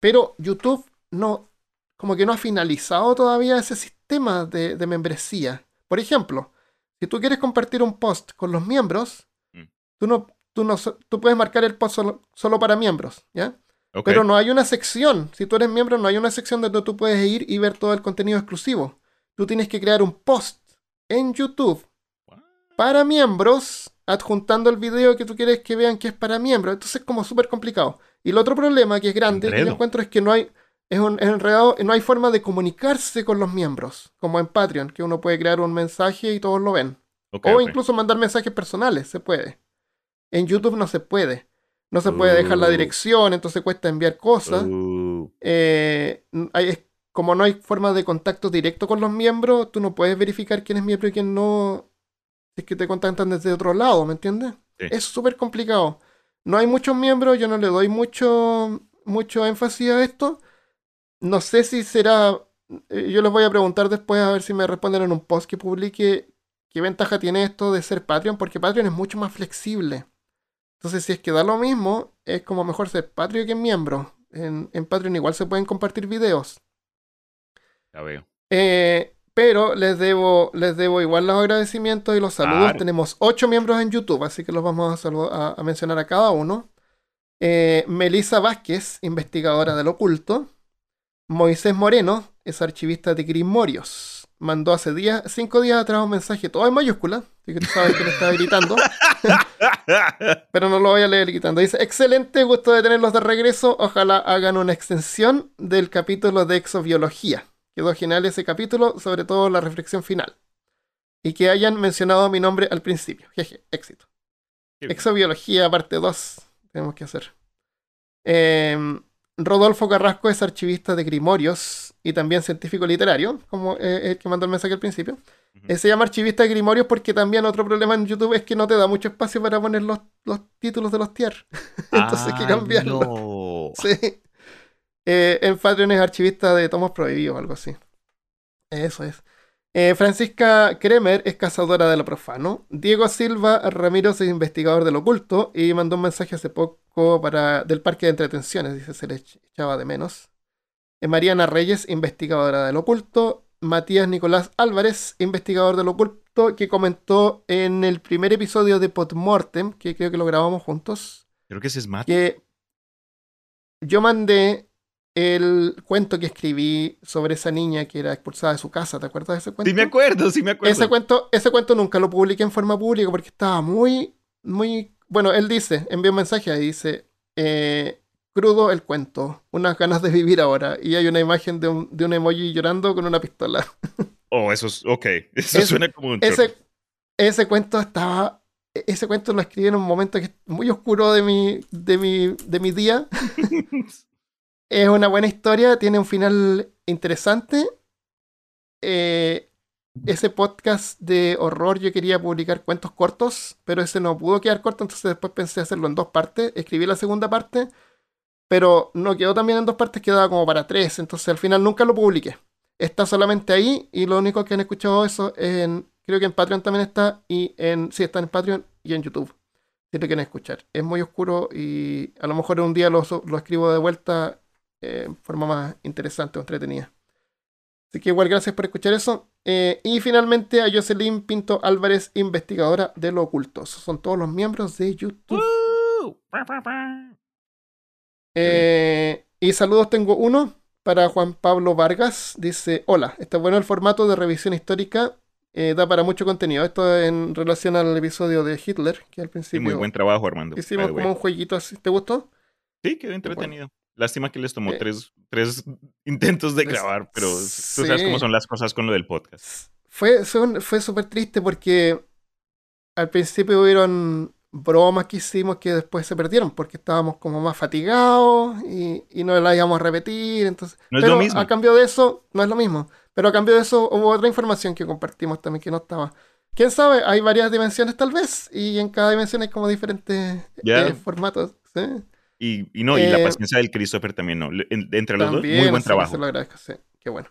Pero YouTube no, como que no ha finalizado todavía ese sistema de, de membresía. Por ejemplo, si tú quieres compartir un post con los miembros, Mm. tú no, tú no, tú puedes marcar el post solo, solo para miembros, ¿ya? Pero no hay una sección. Si tú eres miembro, no hay una sección donde tú puedes ir y ver todo el contenido exclusivo. Tú tienes que crear un post en YouTube What? para miembros, adjuntando el video que tú quieres que vean que es para miembros. Entonces es como súper complicado. Y el otro problema que es grande, que yo encuentro es que no hay, es un es enredado, no hay forma de comunicarse con los miembros, como en Patreon, que uno puede crear un mensaje y todos lo ven. O incluso mandar mensajes personales, se puede. En YouTube no se puede. No se puede dejar la Uh. dirección, entonces cuesta enviar cosas. Uh, Eh, hay- como no hay forma de contacto directo con los miembros, tú no puedes verificar quién es miembro y quién no. Si es que te contactan desde otro lado, ¿me entiendes? Sí. Es súper complicado. No hay muchos miembros, yo no le doy mucho, mucho énfasis a esto. No sé si será. eh, Yo les voy a preguntar después a ver si me responden en un post que publique qué ventaja tiene esto de ser Patreon, porque Patreon es mucho más flexible. Entonces, si es que da lo mismo, es como mejor ser Patreon que miembro. En, en Patreon igual se pueden compartir videos. ya veo. Eh, pero les debo, les debo igual los agradecimientos y los saludos. Claro. Tenemos ocho miembros en YouTube, así que los vamos a, salu- a- a mencionar a cada uno. Eh, Melissa Vázquez, investigadora del oculto. Moisés Moreno, es archivista de Grimorios. Mandó hace días, cinco días atrás un mensaje todo en mayúscula, así que tú sabes que le estaba gritando. pero no lo voy a leer gritando. Dice, excelente, gusto de tenerlos de regreso. Ojalá hagan una extensión del capítulo de exobiología. Quedó genial ese capítulo, sobre todo la reflexión final. Y que hayan mencionado mi nombre al principio. Jeje, éxito. Exobiología, parte 2. Tenemos que hacer. Em, Rodolfo Carrasco es archivista de Grimorios y también científico literario, como eh, el que mandó el mensaje al principio. Eh, se llama archivista de Grimorios porque también otro problema en YouTube es que no te da mucho espacio para poner los, los títulos de los tier. Entonces hay que Ay, cambiarlo. no. Sí. Eh, en Patreon es archivista de tomos prohibidos o algo así. Eso es. Eh, Francisca Kremer es cazadora de lo profano. Diego Silva Ramiro es investigador del oculto y mandó un mensaje hace poco para, del parque de entretenciones. Dice se le ech- echaba de menos. Eh, Mariana Reyes, investigadora del oculto. Matías Nicolás Álvarez, investigador del oculto, que comentó en el primer episodio de Podmortem, que creo que lo grabamos juntos Creo que ese es Matt. que yo mandé el cuento que escribí sobre esa niña que era expulsada de su casa. ¿Te acuerdas de ese cuento? Sí me acuerdo, sí me acuerdo. ese cuento, ese cuento nunca lo publiqué en forma pública porque estaba muy, muy. Bueno, él dice, envió un mensaje ahí, dice. eh, crudo el cuento, unas ganas de vivir ahora. Y hay una imagen de un, de un emoji llorando con una pistola. Oh, eso es. Ok. Eso Ese- suena como un. Ese, ese cuento estaba. Ese cuento lo escribí en un momento que es muy oscuro de mi, de mi, de mi día. Es una buena historia, tiene un final interesante. Eh, ese podcast de horror yo quería publicar cuentos cortos, pero ese no pudo quedar corto, entonces después pensé hacerlo en dos partes. Escribí la segunda parte, pero no quedó también en dos partes, quedaba como para tres, entonces al final nunca lo publiqué. Está solamente ahí y lo único que han escuchado eso es en, creo que en Patreon también está y en, sí, está en Patreon y en YouTube. si lo quieren escuchar. Es muy oscuro y a lo mejor un día lo, lo escribo de vuelta eh, en forma más interesante o entretenida. Así que igual gracias por escuchar eso. Eh, y finalmente a Jocelyn Pinto Álvarez, investigadora de lo oculto. Son todos los miembros de YouTube. Eh, y saludos tengo uno para Juan Pablo Vargas. Dice, hola, está bueno el formato de revisión histórica. Eh, da para mucho contenido. Esto en relación al episodio de Hitler, que al principio... muy buen trabajo, Armando. Hicimos como un jueguito así. ¿Te gustó? Sí, quedó entretenido. Lástima que les tomó eh, tres, tres, intentos de grabar, pero tú sabes cómo son las cosas con lo del podcast. Fue, fue súper triste porque al principio hubieron bromas que hicimos que después se perdieron porque estábamos como más fatigados y, y no las íbamos a repetir. Entonces, no es lo mismo. A cambio de eso, no es lo mismo. Pero a cambio de eso hubo otra información que compartimos también que no estaba. ¿Quién sabe? Hay varias dimensiones tal vez y en cada dimensión hay como diferentes eh, formatos. ¿sí? Y, no, y la eh, paciencia del Christopher también, ¿no? Entre los dos, muy buen trabajo. Se lo agradezco, sí, qué bueno.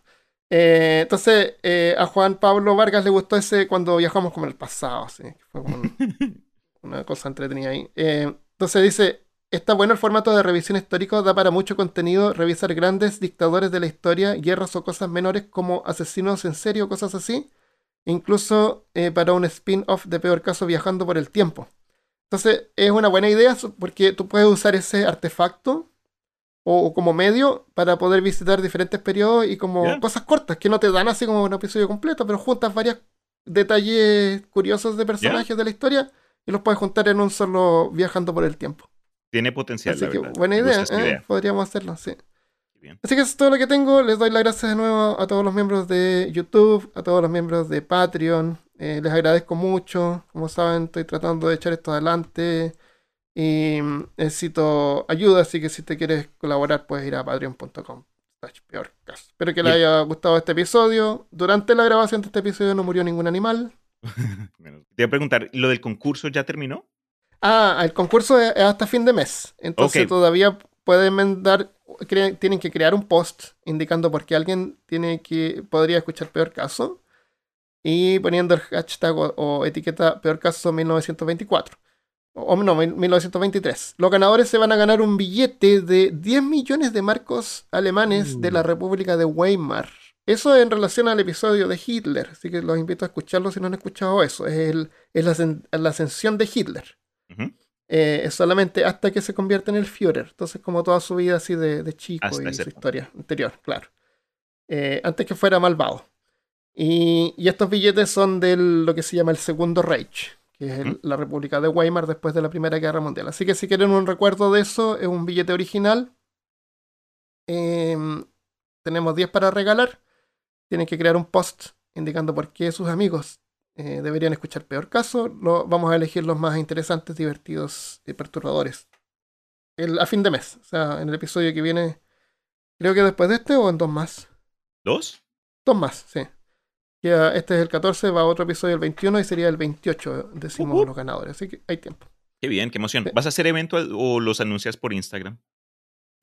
Eh, entonces, eh, a Juan Pablo Vargas le gustó ese cuando viajamos como en el pasado, sí, fue como una cosa entretenida ahí. entonces dice, está bueno el formato de revisión histórico, da para mucho contenido revisar grandes dictadores de la historia, guerras o cosas menores como asesinos en serio, cosas así. Incluso para un spin-off de peor caso viajando por el tiempo. Entonces es una buena idea porque tú puedes usar ese artefacto o, como medio para poder visitar diferentes periodos y como cosas cortas que no te dan así como un episodio completo, pero juntas varios detalles curiosos de personajes de la historia y los puedes juntar en un solo viajando por el tiempo. Tiene potencial. Así que buena idea, ¿eh? podríamos hacerlo, sí. Así que eso es todo lo que tengo. Les doy las gracias de nuevo a todos los miembros de YouTube, a todos los miembros de Patreon, eh, les agradezco mucho. Como saben, estoy tratando de echar esto adelante y necesito ayuda, así que si te quieres colaborar puedes ir a patreon.com. Espero que les haya gustado este episodio. Durante la grabación de este episodio no murió ningún animal. te voy a preguntar, ¿lo del concurso ya terminó? Ah, el concurso es hasta fin de mes. Entonces todavía pueden dar, tienen que crear un post indicando por qué alguien tiene que podría escuchar peor caso y poniendo el hashtag o, etiqueta peor caso 1924. O no, 1923. Los ganadores se van a ganar un billete de 10 millones de marcos alemanes de la uh. República de Weimar. Eso en relación al episodio de Hitler, así que los invito a escucharlo si no han escuchado eso. Es, el, es la, ascensión de Hitler. Eh, es solamente hasta que se convierte en el Führer. Entonces, como toda su vida así de, chico y su historia anterior, claro. Eh, antes que fuera malvado. Y, estos billetes son de lo que se llama el Segundo Reich, que es la República de Weimar después de la Primera Guerra Mundial. Así que si quieren un recuerdo de eso, es un billete original. Em, tenemos 10 para regalar. Tienen que crear un post indicando por qué sus amigos eh, deberían escuchar Peor Caso. Lo, vamos a elegir los más interesantes, divertidos y perturbadores. El, a fin de mes, o sea, en el episodio que viene, creo que después de este o en dos más. ¿Dos? Dos más, sí este es el 14, va a otro episodio el 21 y sería el 28, decimos los ganadores. Así que hay tiempo. Qué bien, qué emoción. ¿Vas a hacer evento o los anuncias por Instagram?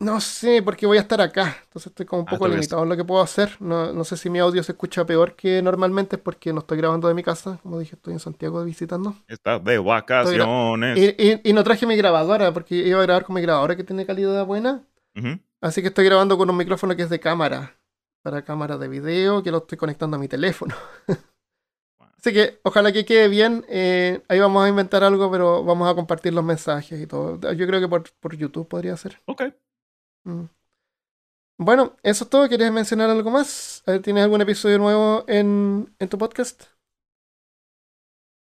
No sé, porque voy a estar acá. Entonces estoy como un ah, poco limitado en lo que puedo hacer. No, sé si mi audio se escucha peor que normalmente, es porque no estoy grabando de mi casa. Como dije, estoy en Santiago visitando. Estás de vacaciones. Y, no traje mi grabadora, porque iba a grabar con mi grabadora que tiene calidad buena. Así que estoy grabando con un micrófono que es de cámara para cámara de video que lo estoy conectando a mi teléfono. Así que ojalá que quede bien. Eh, ahí vamos a inventar algo, pero vamos a compartir los mensajes y todo. Yo creo que por, YouTube podría ser. Ok. Mm. Bueno, eso es todo. ¿Quieres mencionar algo más? ¿Tienes algún episodio nuevo en, tu podcast?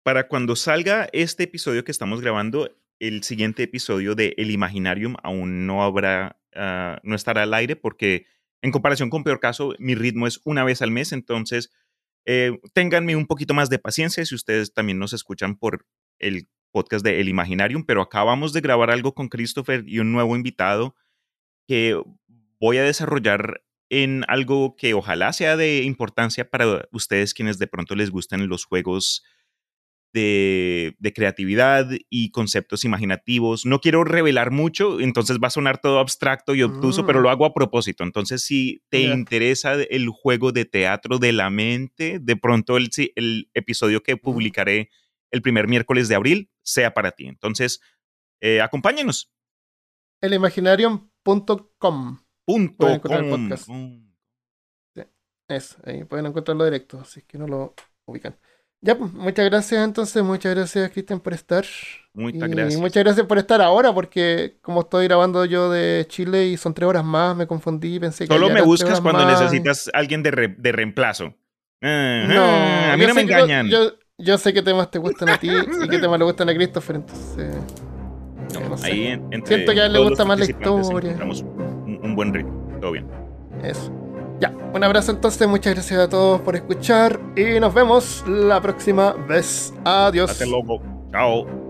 Para cuando salga este episodio que estamos grabando, el siguiente episodio de El Imaginarium aún no habrá, ah, no estará al aire porque en comparación con Peor Caso, mi ritmo es una vez al mes, entonces eh, ténganme un poquito más de paciencia si ustedes también nos escuchan por el podcast de El Imaginarium, pero acabamos de grabar algo con Christopher y un nuevo invitado que voy a desarrollar en algo que ojalá sea de importancia para ustedes quienes de pronto les gusten los juegos de, creatividad y conceptos imaginativos. No quiero revelar mucho, entonces va a sonar todo abstracto y obtuso, pero lo mm. hago a propósito. Entonces, si te interesa el juego de teatro de la mente, de pronto el, el episodio que publicaré el primer miércoles de abril sea para ti. Entonces, eh, acompáñenos. Elimaginarium.com. Punto encontrar el com. podcast. Mm. Eso, ahí pueden encontrarlo directo, así que no lo ubican. Ya, pues, muchas gracias entonces, muchas gracias Cristian por estar. Muchas y gracias. muchas gracias por estar ahora, porque como estoy grabando yo de Chile y son tres horas más, me confundí, pensé que Solo me buscas cuando más. necesitas alguien de, re- de reemplazo. Ah, No, ah, a mí no me engañan. Yo, yo sé qué temas te gustan a ti y qué temas le gustan a Christopher, entonces. Eh, no sé. Ahí en- entre Siento que a él le gusta más la historia. encontramos Un, un buen ritmo. Todo bien. Eso. Ya, un abrazo entonces, muchas gracias a todos por escuchar y nos vemos la próxima vez. Adiós. Hasta luego. Chao.